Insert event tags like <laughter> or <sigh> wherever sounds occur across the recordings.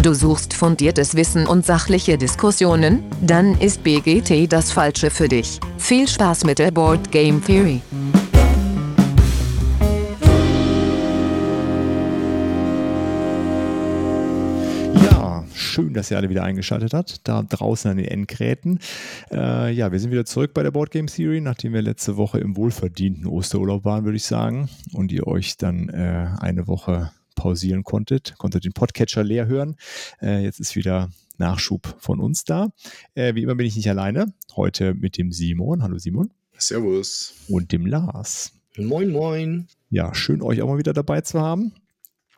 Du suchst fundiertes Wissen und sachliche Diskussionen? Dann ist BGT das Falsche für dich. Viel Spaß mit der Board Game Theory. Ja, schön, dass ihr alle wieder eingeschaltet habt, da draußen an den Endgeräten. Äh, ja, wir sind wieder zurück bei der Board Game Theory, nachdem wir letzte Woche im wohlverdienten Osterurlaub waren, würde ich sagen, und ihr euch dann äh, eine Woche pausieren konntet, konntet den Podcatcher leer hören. Äh, jetzt ist wieder Nachschub von uns da. Äh, wie immer bin ich nicht alleine. Heute mit dem Simon. Hallo Simon. Servus. Und dem Lars. Moin, moin. Ja, schön euch auch mal wieder dabei zu haben.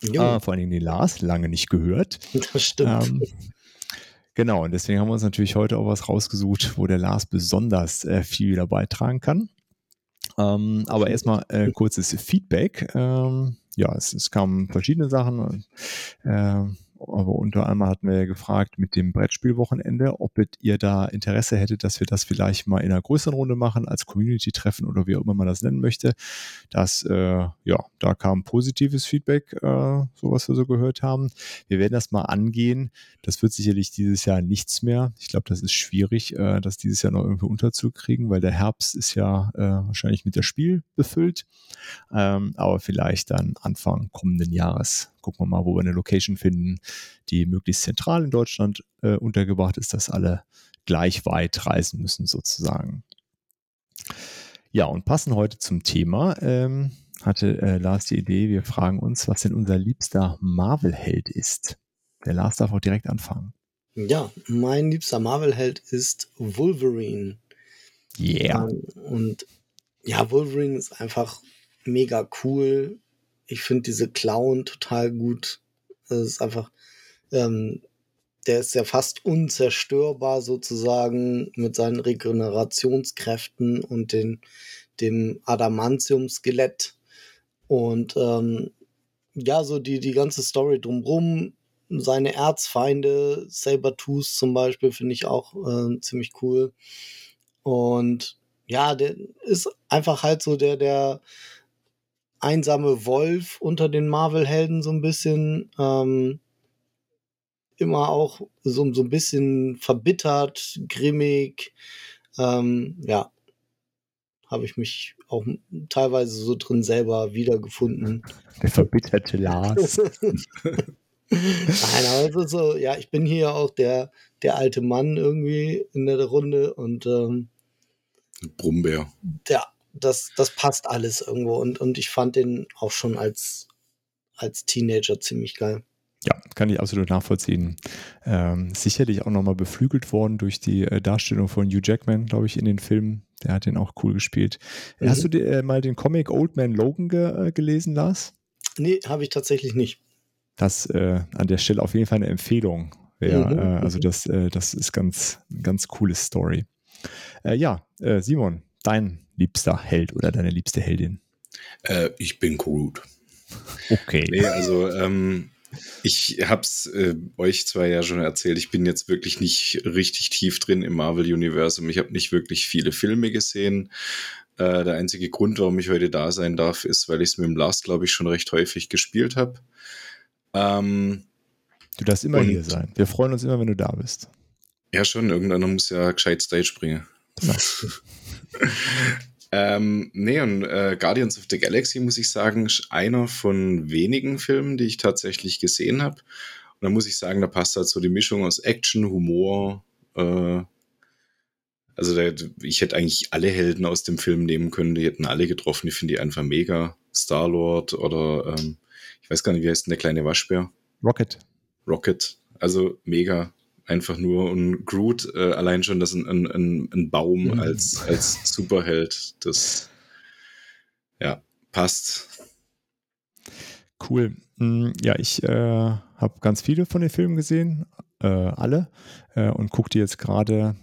Jo, Äh, vor allen Dingen den Lars, lange nicht gehört. <laughs> das stimmt. Ähm, genau, und deswegen haben wir uns natürlich heute auch was rausgesucht, wo der Lars besonders äh, viel wieder beitragen kann. Ähm, aber erstmal äh, kurzes Feedback. Ähm, ja, es, es kamen verschiedene Sachen. Äh, aber unter anderem hatten wir ja gefragt mit dem Brettspielwochenende, ob ihr da Interesse hättet, dass wir das vielleicht mal in einer größeren Runde machen, als Community-Treffen oder wie auch immer man das nennen möchte. Das, äh, ja, da kam positives Feedback, äh, so was wir so gehört haben. Wir werden das mal angehen. Das wird sicherlich dieses Jahr nichts mehr. Ich glaube, das ist schwierig, äh, das dieses Jahr noch irgendwie unterzukriegen, weil der Herbst ist ja äh, wahrscheinlich mit der Spiel befüllt. Ähm, aber vielleicht dann Anfang kommenden Jahres. Gucken wir mal, wo wir eine Location finden, die möglichst zentral in Deutschland äh, untergebracht ist, dass alle gleich weit reisen müssen, sozusagen. Ja, und passen heute zum Thema. Ähm, hatte äh, Lars die Idee, wir fragen uns, was denn unser liebster Marvel-Held ist. Der Lars darf auch direkt anfangen. Ja, mein liebster Marvel-Held ist Wolverine. Yeah. Ähm, Und ja, Wolverine ist einfach mega cool. Ich finde diese Clown total gut. Das ist einfach, ähm, der ist ja fast unzerstörbar sozusagen mit seinen Regenerationskräften und den, dem Adamantium-Skelett. Und ähm, ja, so die, die ganze Story drumrum, seine Erzfeinde, Sabertooth zum Beispiel, finde ich auch äh, ziemlich cool. Und ja, der ist einfach halt so der, der einsame Wolf unter den Marvel-Helden so ein bisschen. Ähm, immer auch so, so ein bisschen verbittert, grimmig. Ähm, ja, habe ich mich auch teilweise so drin selber wiedergefunden. Der verbitterte Lars. <laughs> Nein, aber es so, ja, ich bin hier auch der, der alte Mann irgendwie in der Runde und ähm, Brummbär. ja, das, das passt alles irgendwo. Und, und ich fand den auch schon als, als Teenager ziemlich geil. Ja, kann ich absolut nachvollziehen. Ähm, sicherlich auch nochmal beflügelt worden durch die äh, Darstellung von Hugh Jackman, glaube ich, in den Filmen. Der hat den auch cool gespielt. Mhm. Hast du dir, äh, mal den Comic Old Man Logan ge äh, gelesen, Lars? Nee, habe ich tatsächlich nicht. Das äh, an der Stelle auf jeden Fall eine Empfehlung. Ja, Mhm, äh, also das, das ist ganz, eine ganz coole Story. Ja, Simon, dein liebster Held oder deine liebste Heldin? Äh, ich bin Groot. Okay. Nee, also ähm, ich hab's äh, euch zwar ja schon erzählt, ich bin jetzt wirklich nicht richtig tief drin im Marvel-Universum. Ich habe nicht wirklich viele Filme gesehen. Äh, der einzige Grund, warum ich heute da sein darf, ist, weil ich es mit dem Lars, glaube ich, schon recht häufig gespielt habe. Ähm, Du darfst immer hier sein. Wir freuen uns immer, wenn du da bist. ja, schon, irgendeiner muss ja gescheit Stage bringen. <laughs> Ähm, nee, und äh, Guardians of the Galaxy, muss ich sagen, ist einer von wenigen Filmen, die ich tatsächlich gesehen habe. Und da muss ich sagen, da passt halt so die Mischung aus Action, Humor. Äh, also der, ich hätte eigentlich alle Helden aus dem Film nehmen können, die hätten alle getroffen. Ich finde die einfach mega. Star-Lord oder ähm, ich weiß gar nicht, wie heißt denn der kleine Waschbär? Rocket. Rocket. Also mega. Einfach nur und Groot, äh, allein schon, dass ein, ein, ein, Baum Mhm. als, als Superheld, das ja, passt. Cool. Mm, Ja, ich äh, habe ganz viele von den Filmen gesehen, äh, alle, und gucke die jetzt gerade.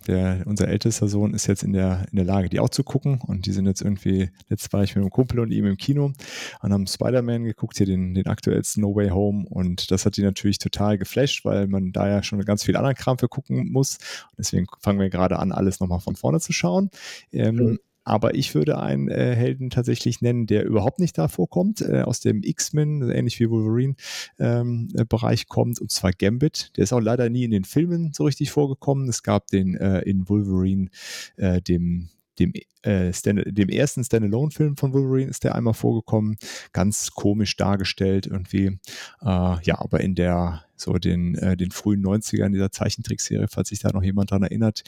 Unser ältester Sohn ist jetzt in der, in der Lage, die auch zu gucken. Und die sind jetzt irgendwie, letztes war ich mit einem Kumpel und ihm im Kino und haben Spider-Man geguckt, hier den, den aktuellsten No Way Home. Und das hat die natürlich total geflasht, weil man da ja schon ganz viel anderen Kram für gucken muss. Und deswegen fangen wir gerade an, alles nochmal von vorne zu schauen. Ähm, Mhm. Aber ich würde einen äh, Helden tatsächlich nennen, der überhaupt nicht da vorkommt, äh, aus dem X-Men, ähnlich wie Wolverine-Bereich ähm, kommt, und zwar Gambit. Der ist auch leider nie in den Filmen so richtig vorgekommen. Es gab den äh, in Wolverine, äh, dem dem, äh, Stand dem ersten Standalone-Film von Wolverine ist der einmal vorgekommen, ganz komisch dargestellt irgendwie. Äh, ja, aber in der so den, äh, den frühen 90ern dieser Zeichentrickserie, falls sich da noch jemand dran erinnert,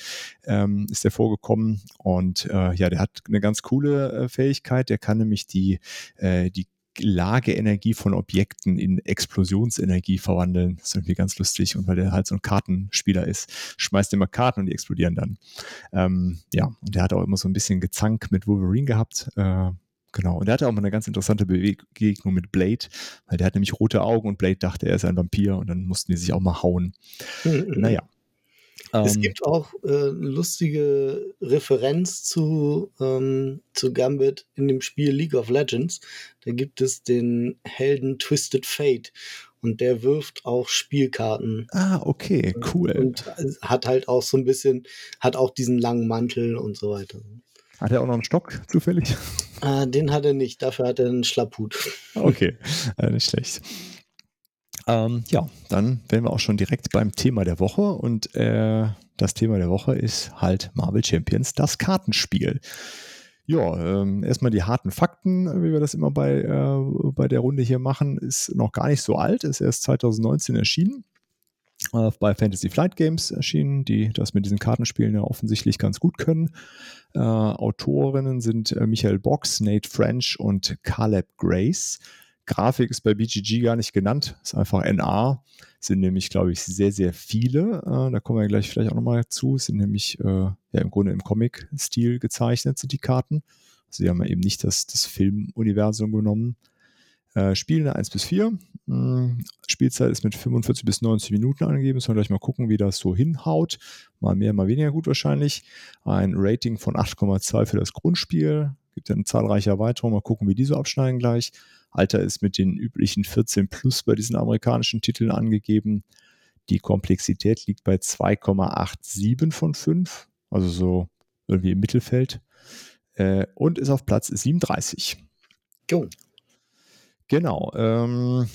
ähm, ist der vorgekommen. Und äh, ja, der hat eine ganz coole äh, Fähigkeit. Der kann nämlich die, äh, die Lageenergie von Objekten in Explosionsenergie verwandeln. Das ist irgendwie ganz lustig. Und weil der halt so ein Kartenspieler ist, schmeißt immer Karten und die explodieren dann. Ähm, ja, und der hat auch immer so ein bisschen Gezank mit Wolverine gehabt. Äh, genau. Und der hatte auch mal eine ganz interessante Begegnung mit Blade, weil der hat nämlich rote Augen und Blade dachte, er ist ein Vampir und dann mussten die sich auch mal hauen. naja. Es ähm, gibt auch äh, lustige Referenz zu, ähm, zu Gambit in dem Spiel League of Legends. Da gibt es den Helden Twisted Fate und der wirft auch Spielkarten. Ah, okay, cool. Und hat halt auch so ein bisschen, hat auch diesen langen Mantel und so weiter. Hat er auch noch einen Stock zufällig? Äh, den hat er nicht, dafür hat er einen Schlapphut. Okay, äh, nicht schlecht. Ähm, ja, dann wären wir auch schon direkt beim Thema der Woche und äh, das Thema der Woche ist halt Marvel Champions, das Kartenspiel. Ja, ähm, erstmal die harten Fakten, wie wir das immer bei, äh, bei der Runde hier machen, ist noch gar nicht so alt, ist erst 2019 erschienen. Äh, bei Fantasy Flight Games erschienen, die das mit diesen Kartenspielen ja offensichtlich ganz gut können. Äh, Autorinnen sind äh, Michael Box, Nate French und Caleb Grace. Grafik ist bei BGG gar nicht genannt, ist einfach NA. Sind nämlich, glaube ich, sehr, sehr viele. Äh, da kommen wir gleich vielleicht auch nochmal zu. Sind nämlich äh, ja im Grunde im Comic-Stil gezeichnet, sind die Karten. Also sie haben ja eben nicht das, das Filmuniversum genommen. Äh, Spiele 1 bis 4. Hm, Spielzeit ist mit 45 bis 90 Minuten angegeben. Sollen wir gleich mal gucken, wie das so hinhaut. Mal mehr, mal weniger gut wahrscheinlich. Ein Rating von 8,2 für das Grundspiel. Gibt dann zahlreiche Erweiterungen. Mal gucken, wie die so abschneiden gleich. Alter ist mit den üblichen 14 plus bei diesen amerikanischen Titeln angegeben. Die Komplexität liegt bei 2,87 von 5, also so irgendwie im Mittelfeld. Äh, und ist auf Platz 37. Jo. Genau. Ähm,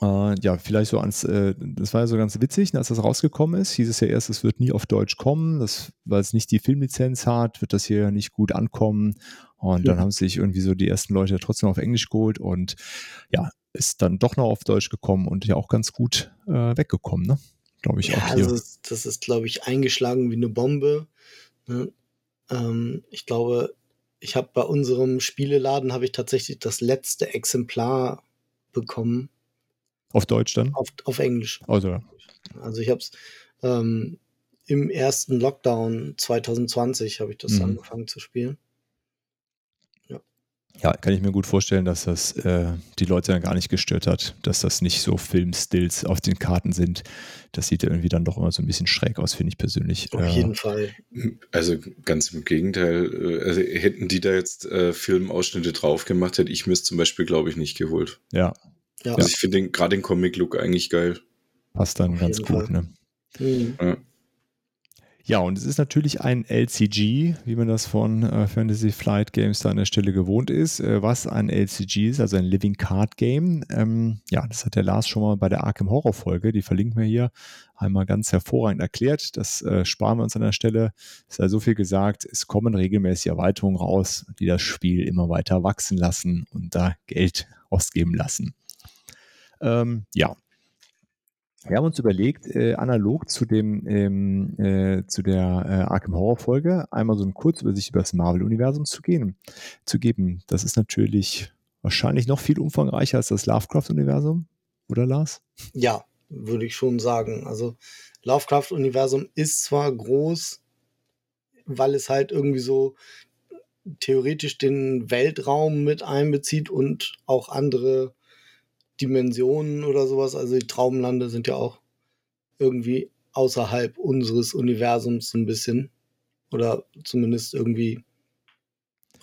äh, ja, vielleicht so ans, äh, das war ja so ganz witzig, als das rausgekommen ist, hieß es ja erst, es wird nie auf Deutsch kommen, das, weil es nicht die Filmlizenz hat, wird das hier nicht gut ankommen. Und ja. dann haben sich irgendwie so die ersten Leute trotzdem auf Englisch geholt und ja, ist dann doch noch auf Deutsch gekommen und ja auch ganz gut äh, weggekommen, ne? Glaube ich ja, auch hier. Also das ist, glaube ich, eingeschlagen wie eine Bombe. Ne? Ähm, ich glaube, ich habe bei unserem Spieleladen habe ich tatsächlich das letzte Exemplar bekommen auf Deutsch dann? Auf, auf Englisch. Also, also ich habe es ähm, im ersten Lockdown 2020 habe ich das mhm. angefangen zu spielen. Ja. kann ich mir gut vorstellen, dass das äh, die Leute dann gar nicht gestört hat, dass das nicht so Filmstills auf den Karten sind. Das sieht ja irgendwie dann doch immer so ein bisschen schräg aus, finde ich persönlich. Auf äh, jeden Fall. Also ganz im Gegenteil. Äh, also hätten die da jetzt äh, Filmausschnitte drauf gemacht, hätte ich mir es zum Beispiel, glaube ich, nicht geholt. Ja, ja. Also ich finde gerade den Comic-Look eigentlich geil. Passt dann Auf ganz gut, Fall. ne? Mhm. Ja. Ja, und es ist natürlich ein LCG, wie man das von äh, Fantasy Flight Games da an der Stelle gewohnt ist. Äh, was ein LCG ist, also ein Living Card Game. Ähm, ja, das hat der Lars schon mal bei der Arkham Horror Folge, die verlinken wir hier, einmal ganz hervorragend erklärt. Das äh, sparen wir uns an der Stelle. Es sei so viel gesagt, es kommen regelmäßig Erweiterungen raus, die das Spiel immer weiter wachsen lassen und da Geld ausgeben lassen. Ähm, ja. Wir haben uns überlegt, äh, analog zu dem ähm, äh, zu der äh, Arkham Horror Folge einmal so eine Kurzübersicht über das Marvel-Universum zu gehen, zu geben. Das ist natürlich wahrscheinlich noch viel umfangreicher als das Lovecraft-Universum, oder Lars? Ja, würde ich schon sagen. Also Lovecraft-Universum ist zwar groß, weil es halt irgendwie so theoretisch den Weltraum mit einbezieht und auch andere Dimensionen oder sowas. Also die Traumlande sind ja auch irgendwie außerhalb unseres Universums ein bisschen. Oder zumindest irgendwie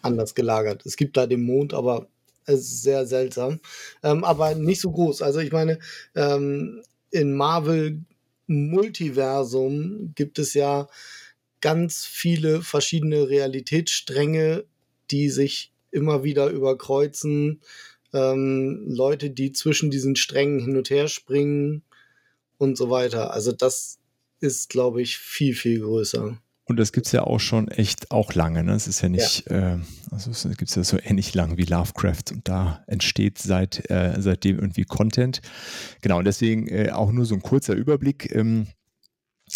anders gelagert. Es gibt da den Mond, aber es ist sehr seltsam. Ähm, aber nicht so groß. Also ich meine, ähm, in Marvel Multiversum gibt es ja ganz viele verschiedene Realitätsstränge, die sich immer wieder überkreuzen. Ähm, Leute, die zwischen diesen Strängen hin und her springen und so weiter. Also das ist, glaube ich, viel, viel größer. Und das gibt es ja auch schon echt auch lange. Ne? Es ist ja nicht, ja. Äh, also es gibt es ja so ähnlich lang wie Lovecraft und da entsteht seit, äh, seitdem irgendwie Content. Genau, und deswegen äh, auch nur so ein kurzer Überblick. Ähm,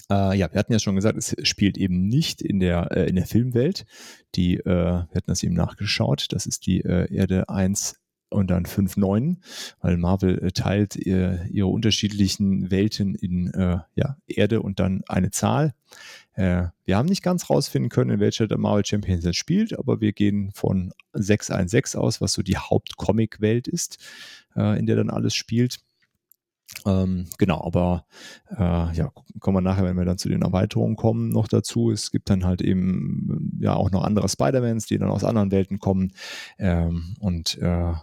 äh, ja, wir hatten ja schon gesagt, es spielt eben nicht in der, äh, in der Filmwelt. Die, äh, wir hatten das eben nachgeschaut, das ist die Erde 1 und dann 5.9, weil Marvel äh, teilt ihr, ihre unterschiedlichen Welten in äh, ja, Erde und dann eine Zahl. Äh, wir haben nicht ganz rausfinden können, in welcher der Marvel Champions jetzt spielt, aber wir gehen von 616 aus, was so die Hauptcomic-Welt ist, äh, in der dann alles spielt. Ähm, genau, aber äh, ja, kommen wir nachher, wenn wir dann zu den Erweiterungen kommen, noch dazu. Es gibt dann halt eben ja auch noch andere Spider-Mans, die dann aus anderen Welten kommen. Ähm, und äh,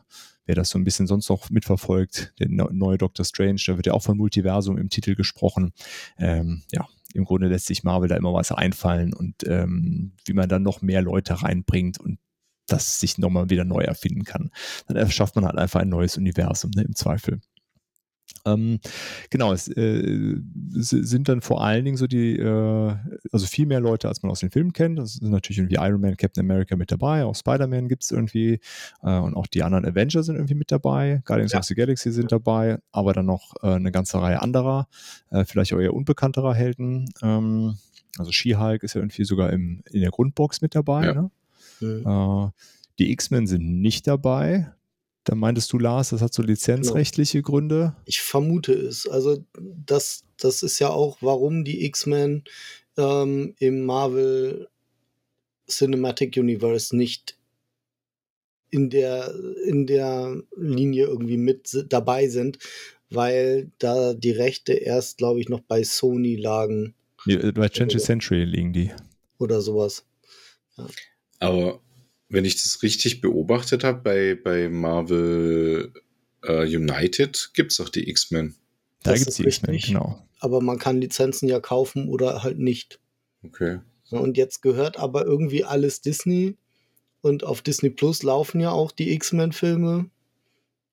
wer das so ein bisschen sonst noch mitverfolgt, der neue Doctor Strange, da wird ja auch von Multiversum im Titel gesprochen. Ähm, ja, im Grunde lässt sich Marvel da immer was einfallen und ähm, wie man dann noch mehr Leute reinbringt und das sich nochmal wieder neu erfinden kann. Dann erschafft man halt einfach ein neues Universum, ne, im Zweifel. Ähm, genau, es äh, sind dann vor allen Dingen so die, äh, also viel mehr Leute, als man aus den Filmen kennt. Das sind natürlich irgendwie Iron Man, Captain America mit dabei, auch Spider-Man gibt es irgendwie äh, und auch die anderen Avengers sind irgendwie mit dabei, Guardians ja. of the Galaxy sind dabei, aber dann noch äh, eine ganze Reihe anderer, äh, vielleicht auch eher unbekannterer Helden. Ähm, also She-Hulk ist ja irgendwie sogar im, in der Grundbox mit dabei. Ja. Ne? Mhm. die X-Men sind nicht dabei. Da meintest du, Lars, das hat so lizenzrechtliche genau. Gründe? Ich vermute es. Also das, das ist ja auch, warum die X-Men ähm, im Marvel Cinematic Universe nicht in der, in der Linie irgendwie mit dabei sind, weil da die Rechte erst, glaube ich, noch bei Sony lagen. Ja, bei 20th Century liegen die. Oder sowas. Ja. Aber wenn ich das richtig beobachtet habe, bei, bei Marvel äh, United gibt es auch die X-Men. Da gibt es die X-Men, genau. Aber man kann Lizenzen ja kaufen oder halt nicht. Okay. Und jetzt gehört aber irgendwie alles Disney. Und auf Disney Plus laufen ja auch die X-Men-Filme.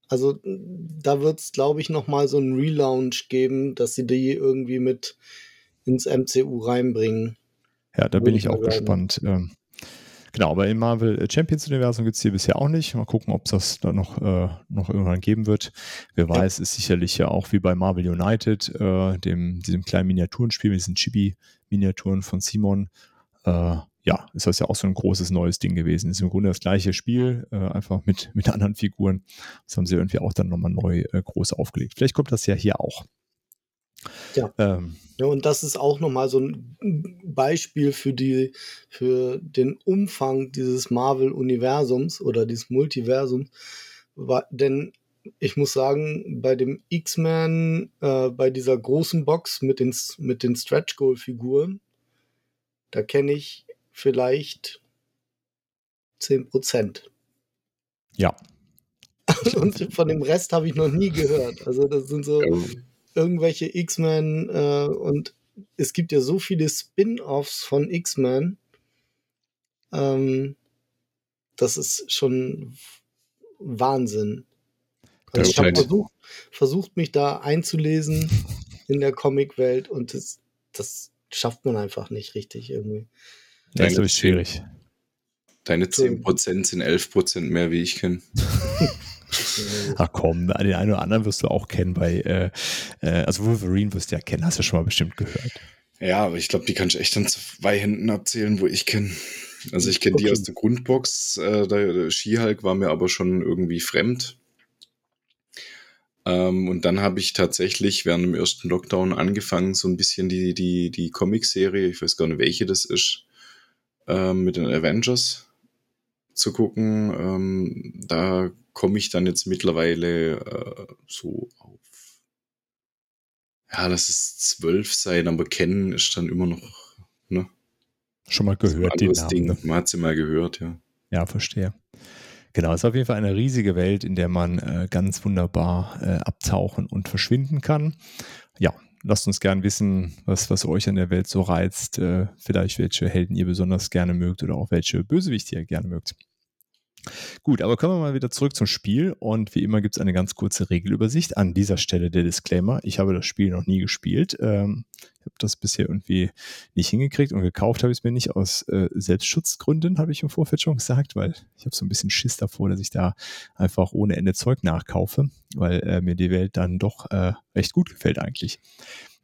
Also da wird es, glaube ich, nochmal so einen Relaunch geben, dass sie die irgendwie mit ins MCU reinbringen. Ja, da bin ich auch gespannt. Ähm, Genau, aber im Marvel Champions Universum gibt es hier bisher auch nicht. Mal gucken, ob es das da noch, äh, noch irgendwann geben wird. Wer weiß, ist sicherlich ja auch wie bei Marvel United, äh, dem, diesem kleinen Miniaturenspiel mit diesen Chibi-Miniaturen von Simon. Äh, ja, ist das ja auch so ein großes neues Ding gewesen. Ist im Grunde das gleiche Spiel, äh, einfach mit, mit anderen Figuren. Das haben sie irgendwie auch dann nochmal neu äh, groß aufgelegt. Vielleicht kommt das ja hier auch. Ja. Ähm, ja, und das ist auch nochmal so ein Beispiel für die, für den Umfang dieses Marvel-Universums oder dieses Multiversums. Denn ich muss sagen, bei dem X-Men, äh, bei dieser großen Box mit den, mit den Stretch-Goal-Figuren, da kenne ich vielleicht 10%. Ja. <laughs> Und von dem Rest habe ich noch nie gehört. Also das sind so irgendwelche X-Men äh, und es gibt ja so viele Spin-offs von X-Men. Ähm, das ist schon Wahnsinn. Also ich habe versucht, versucht, mich da einzulesen in der Comicwelt und das, das schafft man einfach nicht richtig irgendwie. Das ist schwierig. Deine 10% sind 11% mehr, wie ich kenne. <laughs> Ach komm, den einen oder anderen wirst du auch kennen bei, äh, äh, also Wolverine wirst du ja kennen, hast du schon mal bestimmt gehört. Ja, aber ich glaube, die kann ich echt an zwei Händen abzählen, wo ich kenne. Also ich kenne okay. die aus der Grundbox. Äh, der, der Skihulk war mir aber schon irgendwie fremd. Ähm, und dann habe ich tatsächlich während dem ersten Lockdown angefangen, so ein bisschen die, die, die Comic-Serie, ich weiß gar nicht, welche das ist, äh, mit den Avengers zu gucken. Ähm, da komme ich dann jetzt mittlerweile äh, so auf. Ja, lass es zwölf sein, aber kennen ist dann immer noch, ne? Schon mal gehört, die Namen. Ding. Ne? Man hat sie mal gehört, ja. Ja, verstehe. Genau, es ist auf jeden Fall eine riesige Welt, in der man äh, ganz wunderbar äh, abtauchen und verschwinden kann. Ja, lasst uns gern wissen, was, was euch an der Welt so reizt. Äh, vielleicht welche Helden ihr besonders gerne mögt oder auch welche Bösewichte ihr gerne mögt. Gut, aber kommen wir mal wieder zurück zum Spiel und wie immer gibt es eine ganz kurze Regelübersicht. An dieser Stelle der Disclaimer. Ich habe das Spiel noch nie gespielt. Ähm, ich habe das bisher irgendwie nicht hingekriegt und gekauft habe ich es mir nicht aus äh, Selbstschutzgründen, habe ich im Vorfeld schon gesagt, weil ich habe so ein bisschen Schiss davor, dass ich da einfach ohne Ende Zeug nachkaufe, weil äh, mir die Welt dann doch äh, recht gut gefällt eigentlich.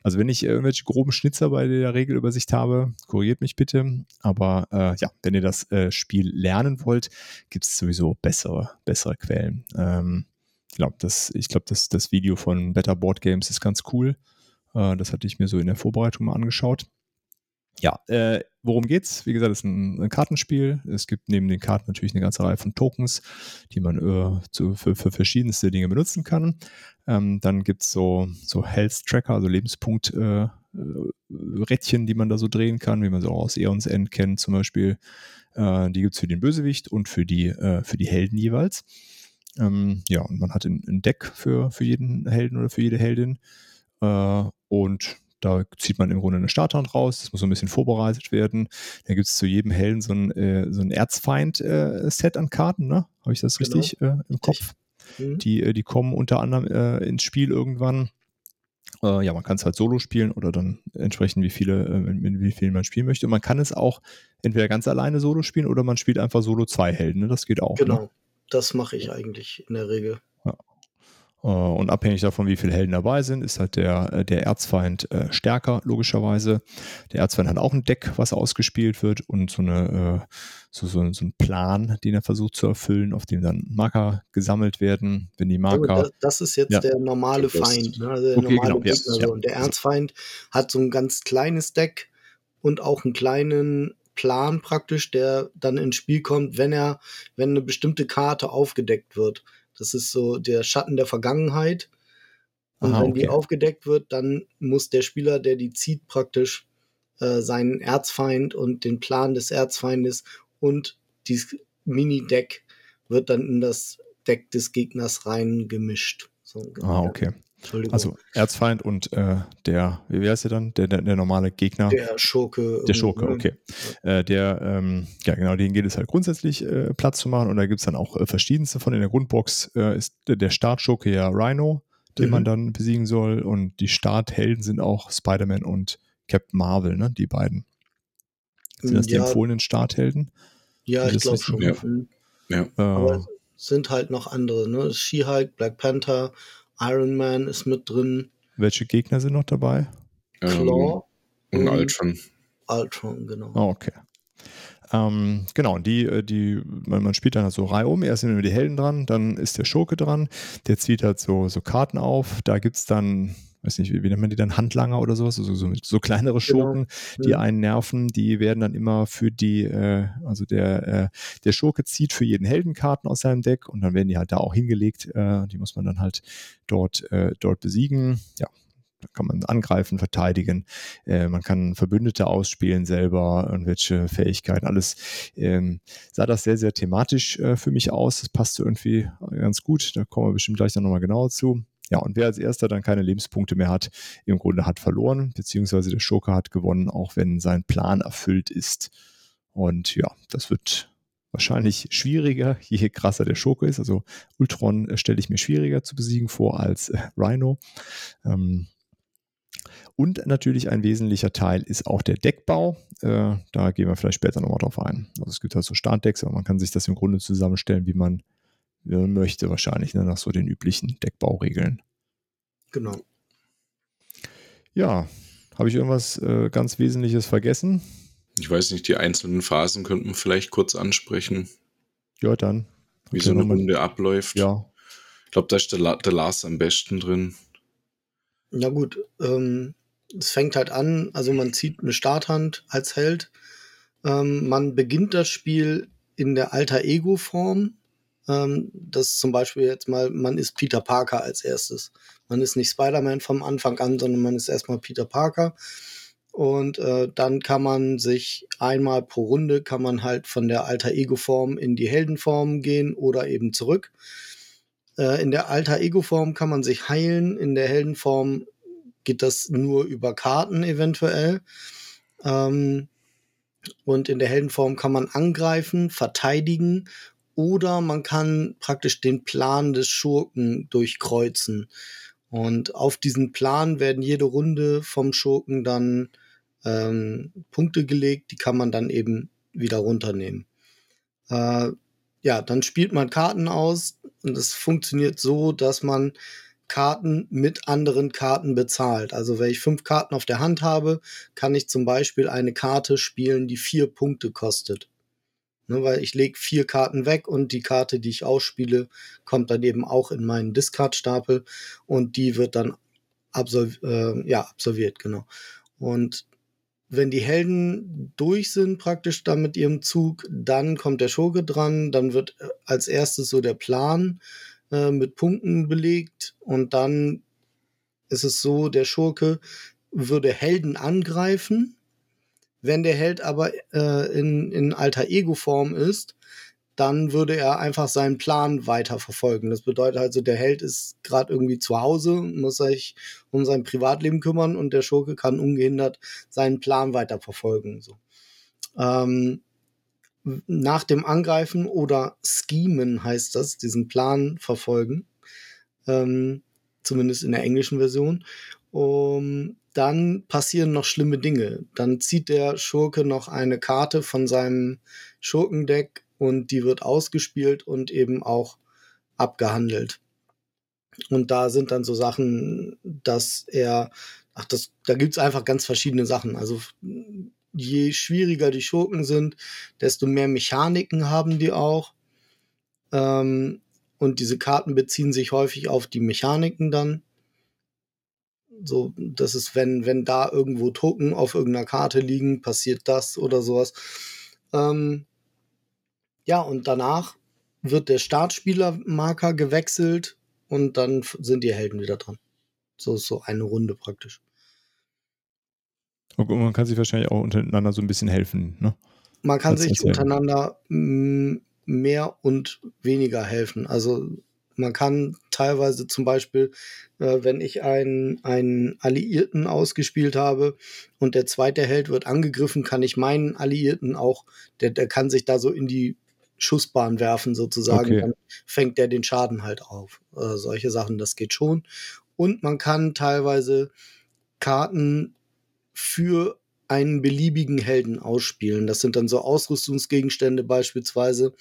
Also wenn ich irgendwelche groben Schnitzer bei der Regelübersicht habe, korrigiert mich bitte. Aber äh, ja, wenn ihr das äh, Spiel lernen wollt, gibt es sowieso bessere, bessere Quellen. Ähm, ich glaube, das, ich glaub, das, das Video von Better Board Games ist ganz cool. Äh, das hatte ich mir so in der Vorbereitung mal angeschaut. Ja, äh, worum geht's? Wie gesagt, es ist ein, ein, Kartenspiel. Es gibt neben den Karten natürlich eine ganze Reihe von Tokens, die man äh, zu, für, für, verschiedenste Dinge benutzen kann. Ähm, dann gibt's so, so Health Tracker, also Lebenspunkt äh, Rädchen, die man da so drehen kann, wie man so aus Eons End kennt zum Beispiel. Äh, die gibt's für den Bösewicht und für die, äh, für die Helden jeweils. Ähm, ja, und man hat ein, ein Deck für, für jeden Helden oder für jede Heldin. Äh, und da zieht man im Grunde eine Starthand raus, das muss so ein bisschen vorbereitet werden. Da gibt es zu jedem Helden so ein, äh, so ein Erzfeind-Set äh, an Karten, ne? Habe ich das genau. richtig äh, im Kopf? Mhm. Die, äh, die kommen unter anderem äh, ins Spiel irgendwann. Äh, ja, man kann es halt solo spielen oder dann entsprechend, wie viele, in, wie vielen man spielen möchte. Und man kann es auch entweder ganz alleine solo spielen oder man spielt einfach solo zwei Helden. Ne? Das geht auch. Ne? Genau, ne? das mache ich eigentlich in der Regel. Ja. Äh, und abhängig davon, wie viele Helden dabei sind, ist halt der, äh, der Erzfeind äh, stärker, logischerweise. Der Erzfeind hat auch ein Deck, was ausgespielt wird und so, eine, so, so, so einen Plan, den er versucht zu erfüllen, auf dem dann Marker gesammelt werden. Wenn die Marker. Das, das, ist jetzt ja. der normale Feind, ne? also der okay, normale genau, Gegner. Ja, und der Erzfeind hat so ein ganz kleines Deck und auch einen kleinen Plan praktisch, der dann ins Spiel kommt, wenn er, wenn eine bestimmte Karte aufgedeckt wird. Das ist so der Schatten der Vergangenheit. Und Aha, wenn okay. die aufgedeckt wird, dann muss der Spieler, der die zieht, praktisch äh, seinen Erzfeind und den Plan des Erzfeindes und dieses Mini-Deck wird dann in das Deck des Gegners reingemischt. So, ah, okay. Also Erzfeind und äh, der, wie heißt der dann? Der, der, der, normale Gegner. Der Schurke. Der Schurke, okay. Ja. Äh, der, ähm, ja genau, denen geht es halt grundsätzlich äh, Platz zu machen und da gibt es dann auch äh, verschiedenste von. In der Grundbox äh, ist der Startschurke ja Rhino, den mhm. man dann besiegen soll und die Starthelden sind auch Spider-Man und Captain Marvel, ne? Die beiden. Sind das ja. die empfohlenen Starthelden? Ja, ich glaube schon. Ja. Ja. Aber es sind halt noch andere, ne? She-Hulk, Black Panther, Iron Man ist mit drin. Welche Gegner sind noch dabei? Claw. Ähm, und Ultron. Ultron, genau. Oh, okay. Ähm, genau, die, äh, die, man, man, spielt dann halt so Reihe um. Erst sind immer die Helden dran, dann ist der Schurke dran, der zieht halt so, so Karten auf. Da gibt es dann weiß nicht, wie, wie nennt man die dann, Handlanger oder sowas, also so, so kleinere genau. Schurken, genau. die einen nerven, die werden dann immer für die, äh, also der, äh, der Schurke zieht für jeden Heldenkarten aus seinem Deck und dann werden die halt da auch hingelegt, äh, die muss man dann halt dort, äh, dort besiegen, ja, da kann man angreifen, verteidigen. Äh, man kann Verbündete ausspielen selber, irgendwelche Fähigkeiten, alles. Ähm, sah das sehr, sehr thematisch äh, für mich aus. Das passte irgendwie ganz gut. Da kommen wir bestimmt gleich dann nochmal genauer zu. Ja, und wer als erster dann keine Lebenspunkte mehr hat, im Grunde hat verloren, beziehungsweise der Schurke hat gewonnen, auch wenn sein Plan erfüllt ist. Und ja, das wird wahrscheinlich schwieriger, <laughs> je krasser der Schurke ist. Also Ultron äh, stelle ich mir schwieriger zu besiegen vor als äh, Rhino. Ähm, und natürlich ein wesentlicher Teil ist auch der Deckbau. Äh, da gehen wir vielleicht später nochmal drauf ein. Also es gibt halt so Startdecks, aber man kann sich das im Grunde zusammenstellen, wie man möchte, wahrscheinlich, ne, nach so den üblichen Deckbauregeln. Genau. Ja, habe ich irgendwas äh, ganz Wesentliches vergessen? Ich weiß nicht, die einzelnen Phasen könnten wir vielleicht kurz ansprechen. Ja, dann. Wie okay, so eine Runde abläuft. Ja. Ich glaube, da ist der, La der Lars am besten drin. Na gut, ähm, es fängt halt an, also man zieht eine Starthand als Held. Ähm, man beginnt das Spiel in der alter Ego-Form. Ähm, das zum Beispiel jetzt mal, man ist Peter Parker als erstes. Man ist nicht Spider-Man vom Anfang an, sondern man ist erstmal Peter Parker. Und äh, dann kann man sich einmal pro Runde kann man halt von der alter Ego-Form in die Heldenform gehen oder eben zurück. Äh, in der alter Ego-Form kann man sich heilen, in der Heldenform geht das nur über Karten eventuell. Ähm, und in der Heldenform kann man angreifen, verteidigen oder man kann praktisch den Plan des Schurken durchkreuzen. Und auf diesen Plan werden jede Runde vom Schurken dann ähm, Punkte gelegt, die kann man dann eben wieder runternehmen. Äh, ja, dann spielt man Karten aus und es funktioniert so, dass man Karten mit anderen Karten bezahlt. Also wenn ich fünf Karten auf der Hand habe, kann ich zum Beispiel eine Karte spielen, die vier Punkte kostet. Ne, weil ich lege vier Karten weg und die Karte, die ich ausspiele, kommt dann eben auch in meinen Discard-Stapel und die wird dann absolv äh, ja, absolviert, genau. Und wenn die Helden durch sind, praktisch dann mit ihrem Zug, dann kommt der Schurke dran, dann wird äh, als erstes so der Plan äh, mit Punkten belegt und dann ist es so, der Schurke würde Helden angreifen wenn der Held aber äh, in, in alter Ego-Form ist, dann würde er einfach seinen Plan weiter verfolgen. Das bedeutet also, der Held ist gerade irgendwie zu Hause, muss sich um sein Privatleben kümmern und der Schurke kann ungehindert seinen Plan weiter verfolgen. So. Ähm, nach dem Angreifen oder Schemen heißt das, diesen Plan verfolgen, ähm, zumindest in der englischen Version. Um, dann passieren noch schlimme Dinge. Dann zieht der Schurke noch eine Karte von seinem Schurkendeck und die wird ausgespielt und eben auch abgehandelt. Und da sind dann so Sachen, dass er, ach, das, da gibt's einfach ganz verschiedene Sachen. Also je schwieriger die Schurken sind, desto mehr Mechaniken haben die auch. Ähm, und diese Karten beziehen sich häufig auf die Mechaniken dann. So, das ist, wenn, wenn da irgendwo Token auf irgendeiner Karte liegen, passiert das oder sowas. Ähm, ja, und danach wird der Startspielermarker gewechselt und dann sind die Helden wieder dran. So ist so eine Runde praktisch. Und man kann sich wahrscheinlich auch untereinander so ein bisschen helfen, ne? Man kann sich untereinander mehr und weniger helfen. Also man kann teilweise zum Beispiel, äh, wenn ich einen, einen Alliierten ausgespielt habe und der zweite Held wird angegriffen, kann ich meinen Alliierten auch, der, der kann sich da so in die Schussbahn werfen sozusagen, okay. dann fängt der den Schaden halt auf. Äh, solche Sachen, das geht schon. Und man kann teilweise Karten für einen beliebigen Helden ausspielen. Das sind dann so Ausrüstungsgegenstände beispielsweise.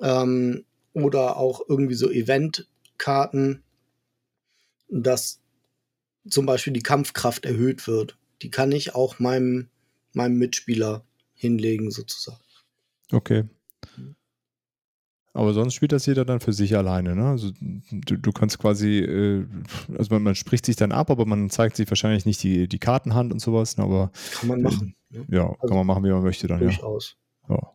Ähm, oder auch irgendwie so Eventkarten, dass zum Beispiel die Kampfkraft erhöht wird. Die kann ich auch meinem, meinem Mitspieler hinlegen, sozusagen. Okay. Aber sonst spielt das jeder dann für sich alleine, ne? Also du, du kannst quasi, äh, also man, man, spricht sich dann ab, aber man zeigt sich wahrscheinlich nicht die, die Kartenhand und sowas, ne? aber kann man machen. Ja, ja also kann man machen, wie man möchte dann. Durchaus. Ja. ja.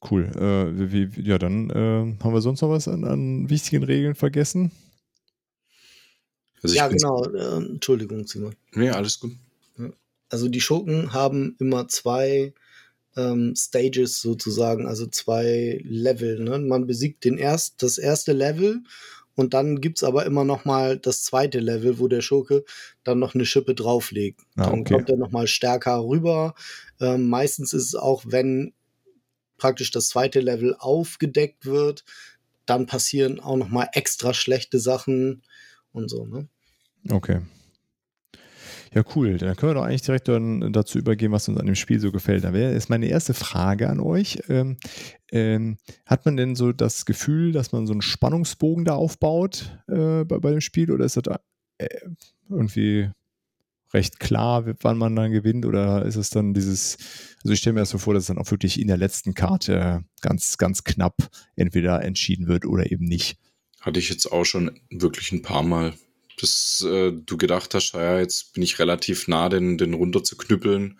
Cool. Äh, wie, ja, dann äh, haben wir sonst noch was an, an wichtigen Regeln vergessen? Also ja, genau. Äh, Entschuldigung, Simon. Ja, alles gut. Also die Schurken haben immer zwei ähm, Stages sozusagen, also zwei Level. Ne? Man besiegt den erst, das erste Level und dann gibt es aber immer noch mal das zweite Level, wo der Schurke dann noch eine Schippe drauflegt. Ah, okay. Dann kommt er noch mal stärker rüber. Ähm, meistens ist es auch, wenn praktisch das zweite Level aufgedeckt wird, dann passieren auch noch mal extra schlechte Sachen und so. Ne? Okay. Ja, cool. Dann können wir doch eigentlich direkt dann dazu übergehen, was uns an dem Spiel so gefällt. Da wäre jetzt meine erste Frage an euch. Ähm, ähm, hat man denn so das Gefühl, dass man so einen Spannungsbogen da aufbaut äh, bei, bei, dem Spiel oder ist das äh, irgendwie recht klar, wann man dann gewinnt? Oder ist es dann dieses, also ich stelle mir das so vor, dass es dann auch wirklich in der letzten Karte ganz, ganz knapp entweder entschieden wird oder eben nicht. Hatte ich jetzt auch schon wirklich ein paar Mal, dass äh, du gedacht hast, ja, jetzt bin ich relativ nah, den, den runter zu knüppeln.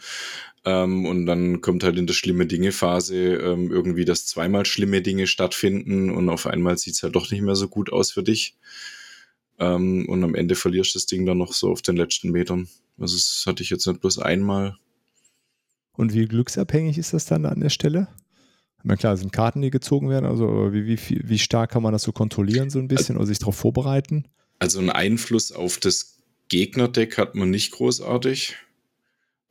Ähm, und dann kommt halt in der schlimme Dinge-Phase ähm, irgendwie, dass zweimal schlimme Dinge stattfinden und auf einmal sieht es halt doch nicht mehr so gut aus für dich. Ähm, und am Ende verlierst du das Ding dann noch so auf den letzten Metern. Also das hatte ich jetzt nicht bloß einmal. Und wie glücksabhängig ist das dann an der Stelle? Na klar, sind Karten, die gezogen werden, also wie, wie, wie stark kann man das so kontrollieren, so ein bisschen, oder sich darauf vorbereiten? Also einen Einfluss auf das Gegnerdeck hat man nicht großartig.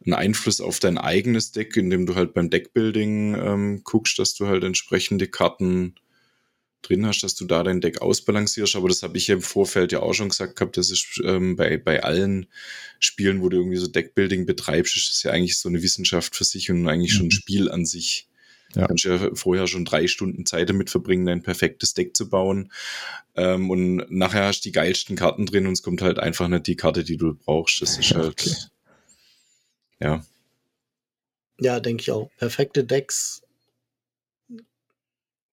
Einen Einfluss auf dein eigenes Deck, indem du halt beim Deckbuilding ähm, guckst, dass du halt entsprechende Karten drin hast, dass du da dein Deck ausbalancierst. Aber das habe ich ja im Vorfeld ja auch schon gesagt gehabt. Das ist ähm, bei, bei allen Spielen, wo du irgendwie so Deckbuilding betreibst, ist das ja eigentlich so eine Wissenschaft für sich und eigentlich schon ein mhm. Spiel an sich. Ja. Du kannst ja vorher schon drei Stunden Zeit damit verbringen, dein perfektes Deck zu bauen. Ähm, und nachher hast du die geilsten Karten drin und es kommt halt einfach nicht die Karte, die du brauchst. Das ist halt. Okay. Ja. Ja, denke ich auch. Perfekte Decks